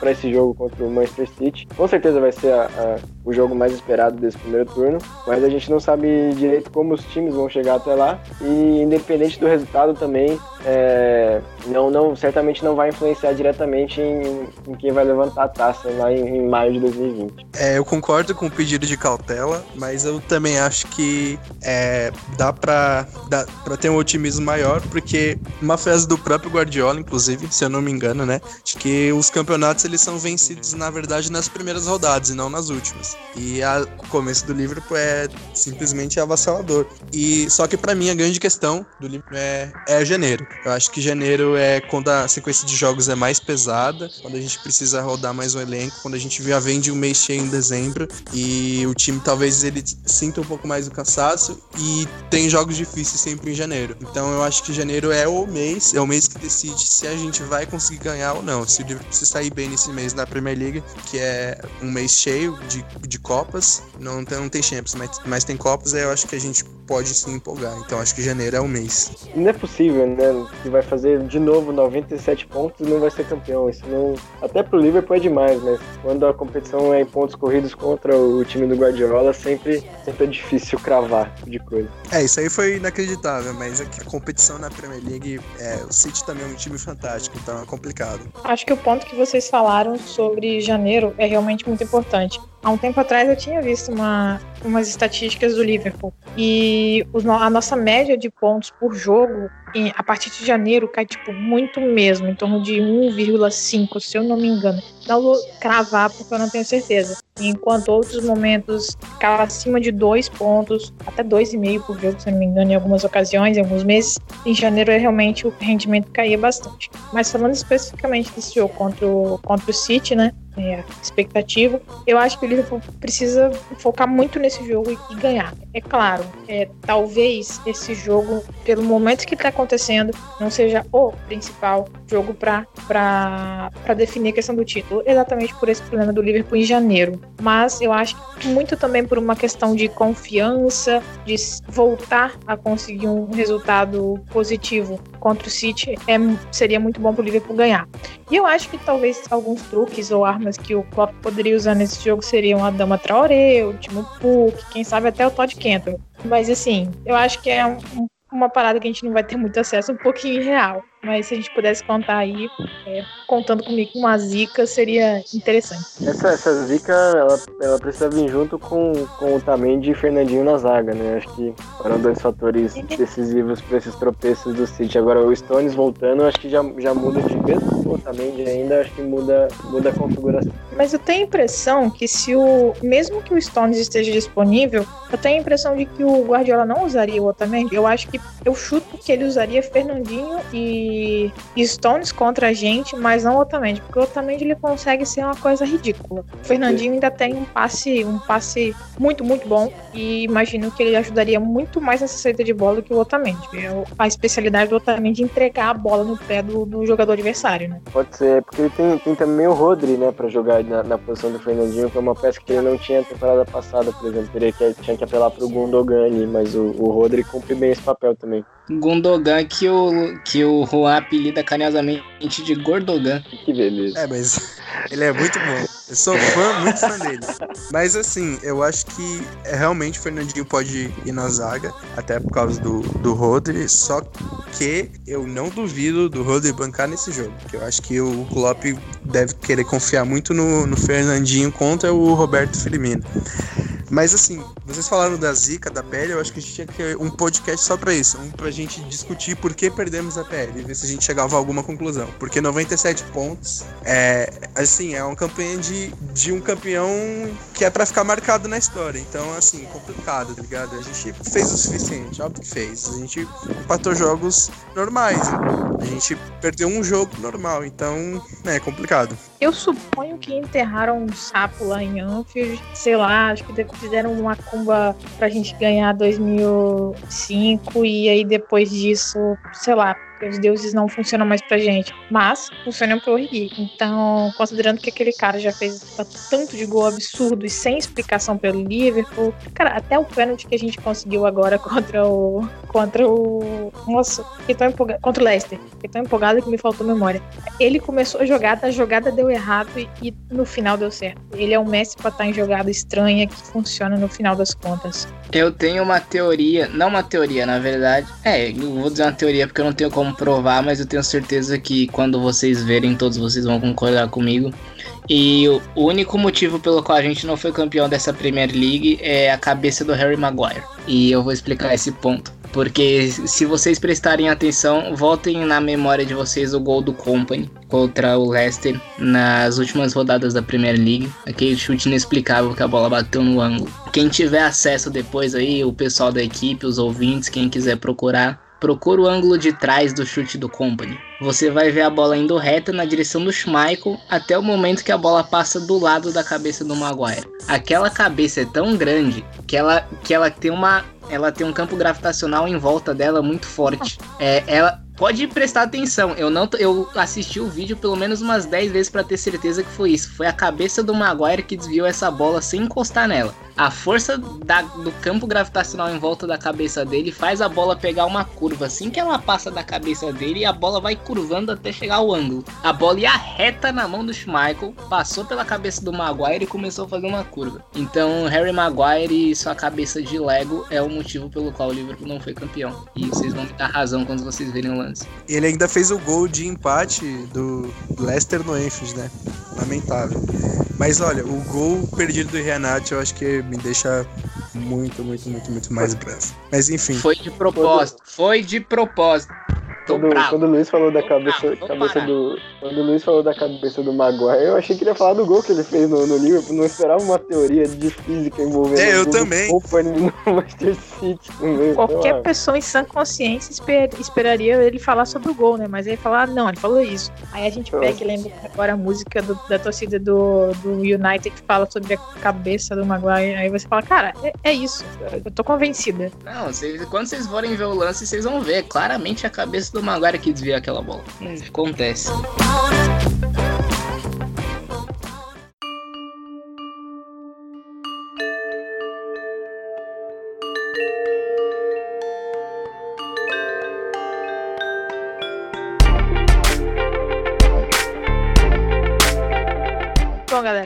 para esse jogo contra o Manchester City. Com certeza vai ser o jogo mais esperado desse primeiro turno, mas a gente não sabe direito como os times vão chegar até lá e independente do resultado também é, não, não, certamente não vai influenciar diretamente em, em quem vai levantar a taça lá em, em, maio de 2020. É, eu concordo com o pedido de cautela, mas eu também acho que é, dá para dá ter um otimismo maior, porque uma frase do próprio Guardiola, inclusive, se eu não me engano, né, de que os campeonatos eles são vencidos, na verdade, nas primeiras rodadas e não nas últimas. E a, o começo do Liverpool é simplesmente avassalador. E só que para mim a grande questão do Liverpool é, é janeiro. Eu acho que janeiro é quando a sequência de jogos é mais pesada, quando a gente precisa rodar mais um elenco, quando a gente já vende um mês cheio em dezembro e o time talvez ele sinta um pouco mais do cansaço e tem jogos difíceis sempre em janeiro. Então eu acho que janeiro é o mês, é o mês que decide se a gente vai conseguir ganhar ou não. Se o Liverpool se sair bem nesse mês na Premier League, que é um mês cheio de, de Copas, não tem, não tem Champions, mas, mas tem Copas, aí eu acho que a gente pode se empolgar. Então acho que janeiro é o mês. Não é possível, né? Que vai fazer de novo 97 pontos e não vai ser campeão. Isso não. Até pro Liverpool é demais, mas quando a competição é em pontos corridos contra o time do Guardiola, sempre, sempre é difícil cravar de coisa. É, isso aí foi inacreditável, mas é que a competição na Premier League, é, o City também é um time fantástico, então é complicado. Acho que o ponto que vocês falaram sobre janeiro é realmente muito importante. Há um tempo atrás eu tinha visto uma, umas estatísticas do Liverpool e a nossa média de pontos por jogo a partir de janeiro cai tipo muito mesmo, em torno de 1,5, se eu não me engano. Não vou cravar porque eu não tenho certeza. Enquanto outros momentos ficava acima de 2 pontos, até 2,5 por jogo, se eu não me engano, em algumas ocasiões, em alguns meses. Em janeiro realmente o rendimento caía bastante. Mas falando especificamente desse jogo contra o, contra o City, né? É, expectativa. Eu acho que o Liverpool precisa focar muito nesse jogo e, e ganhar. É claro, é, talvez esse jogo, pelo momento que está acontecendo, não seja o principal jogo para definir a questão do título, exatamente por esse problema do Liverpool em janeiro. Mas eu acho que muito também por uma questão de confiança, de voltar a conseguir um resultado positivo contra o City, é, seria muito bom para o Liverpool ganhar. E eu acho que talvez alguns truques ou armas que o Klopp poderia usar nesse jogo seriam a Dama Traoré, o Timo Puk, quem sabe até o Todd Cantwell. Mas assim, eu acho que é um, uma parada que a gente não vai ter muito acesso, um pouquinho irreal. Mas se a gente pudesse contar aí, é, contando comigo com uma zica, seria interessante. Essa, essa zica, ela, ela precisa vir junto com, com o Tamendi e Fernandinho na zaga, né? Acho que foram dois fatores decisivos para esses tropeços do City. Agora, o Stones voltando, acho que já, já muda de vez. O Tamendi ainda, acho que muda, muda a configuração. Mas eu tenho a impressão que se o... Mesmo que o Stones esteja disponível, eu tenho a impressão de que o Guardiola não usaria o Otamendi. Eu acho que... Eu chuto que ele usaria Fernandinho e Stones contra a gente, mas não o Otamendi, porque o Otamendi ele consegue ser uma coisa ridícula. O Fernandinho ainda tem um passe, um passe muito, muito bom e imagino que ele ajudaria muito mais nessa saída de bola do que o Otamendi. É a especialidade do Otamendi é entregar a bola no pé do, do jogador adversário, né? Pode ser, porque ele tem, tem também o Rodri, né, para jogar na, na, posição do Fernandinho, que é uma peça que ele não tinha na temporada passada, por exemplo. Ele tinha que apelar pro Gundogan ali, mas o, o Rodri cumpre bem esse papel também. Gundogan que o, que o Juan apelida carinhosamente de Gordogan. Que beleza. É, mas ele é muito bom. Eu sou fã, muito fã dele. Mas assim, eu acho que é, realmente o Fernandinho pode ir na zaga, até por causa do, do Rodri, só que eu não duvido do Rodri bancar nesse jogo. Porque eu acho que o Klopp deve querer confiar muito no, no Fernandinho contra o Roberto Firmino. Mas assim, vocês falaram da zica, da pele, eu acho que a gente tinha que ter um podcast só pra isso. Um pra gente discutir por que perdemos a pele ver se a gente chegava a alguma conclusão. Porque 97 pontos é, assim, é uma campanha de, de um campeão que é pra ficar marcado na história. Então, assim, complicado, tá ligado? A gente fez o suficiente, óbvio que fez. A gente empatou jogos normais. A gente perdeu um jogo normal, então né, é complicado. Eu suponho que enterraram um sapo lá em Anfield, sei lá, acho que fizeram uma cumba pra gente ganhar 2005 e aí depois disso, sei lá, os deuses não funcionam mais pra gente, mas funcionam pro Origi. Então, considerando que aquele cara já fez tanto de gol absurdo e sem explicação pelo Liverpool, cara, até o pênalti que a gente conseguiu agora contra o contra o nossa, fiquei tão empolgado, contra o Leicester, fiquei tão empolgado que me faltou memória. Ele começou a jogada, a jogada deu errado e, e no final deu certo. Ele é o Messi para estar em jogada estranha que funciona no final das contas. Eu tenho uma teoria, não uma teoria, na verdade. É, eu vou dizer uma teoria porque eu não tenho como como provar, mas eu tenho certeza que quando vocês verem, todos vocês vão concordar comigo. E o único motivo pelo qual a gente não foi campeão dessa Premier League é a cabeça do Harry Maguire. E eu vou explicar esse ponto. Porque se vocês prestarem atenção, voltem na memória de vocês o gol do Company contra o Leicester nas últimas rodadas da Premier League. Aquele chute inexplicável que a bola bateu no ângulo. Quem tiver acesso depois aí, o pessoal da equipe, os ouvintes, quem quiser procurar, Procura o ângulo de trás do chute do Company. Você vai ver a bola indo reta na direção do Schmeichel até o momento que a bola passa do lado da cabeça do Maguire. Aquela cabeça é tão grande que ela, que ela tem uma ela tem um campo gravitacional em volta dela muito forte. É, ela pode prestar atenção. Eu não eu assisti o vídeo pelo menos umas 10 vezes para ter certeza que foi isso. Foi a cabeça do Maguire que desviou essa bola sem encostar nela. A força da, do campo gravitacional em volta da cabeça dele faz a bola pegar uma curva. Assim que ela passa da cabeça dele, a bola vai curvando até chegar ao ângulo. A bola ia reta na mão do Schmeichel, passou pela cabeça do Maguire e começou a fazer uma curva. Então, Harry Maguire e sua cabeça de Lego é o motivo pelo qual o Liverpool não foi campeão. E vocês vão me dar razão quando vocês verem o lance. Ele ainda fez o gol de empate do Leicester no Enfield, né? Lamentável. Mas olha, o gol perdido do Renato eu acho que me deixa muito, muito, muito, muito mais bravo. Mas enfim. Foi de propósito. Foi de propósito. Quando, quando, o Luiz falou da cabeça, cabeça do. Quando o Luiz falou da cabeça do Maguire, eu achei que ele ia falar do gol que ele fez no, no Liverpool. Não esperava uma teoria de física envolvendo. É, eu também. no Manchester City. Qualquer pessoa em sã consciência esper, esperaria ele falar sobre o gol, né? Mas ele falar, ah, não, ele falou isso. Aí a gente pega e lembra agora a música do, da torcida do, do United que fala sobre a cabeça do Maguire. Aí você fala, cara, é, é isso. Eu tô convencida. Não, cês, quando vocês forem ver o lance, vocês vão ver claramente a cabeça do Maguire que desvia aquela bola. Acontece.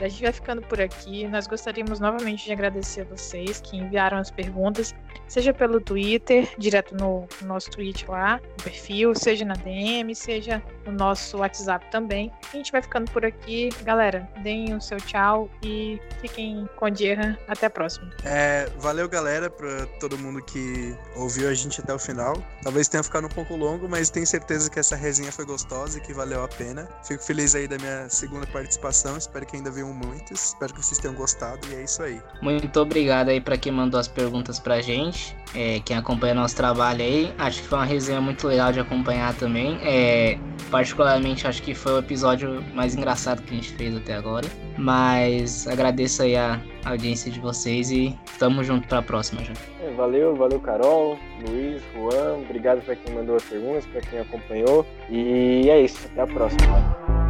Galera, a gente vai ficando por aqui. Nós gostaríamos novamente de agradecer a vocês que enviaram as perguntas, seja pelo Twitter, direto no, nosso tweet lá, no perfil, seja na DM, seja no nosso WhatsApp também. A gente vai ficando por aqui. Galera, deem o seu tchau e fiquem com Dierra. Até a próxima. É, valeu, galera, para todo mundo que ouviu a gente até o final. Talvez tenha ficado um pouco longo, mas tenho certeza que essa resenha foi gostosa e que valeu a pena. Fico feliz aí da minha segunda participação. Espero que ainda venham muitas. Espero que vocês tenham gostado e é isso aí. Muito obrigado aí para quem mandou as perguntas pra gente. É, quem acompanha nosso trabalho aí. Acho que foi uma resenha muito legal de acompanhar também. É, particularmente acho que foi o episódio mais engraçado que a gente fez até agora. Mas agradeço aí a audiência de vocês e tamo junto pra próxima já. É, valeu, valeu Carol, Luiz, Juan, obrigado para quem mandou as perguntas, para quem acompanhou. E é isso, até a próxima.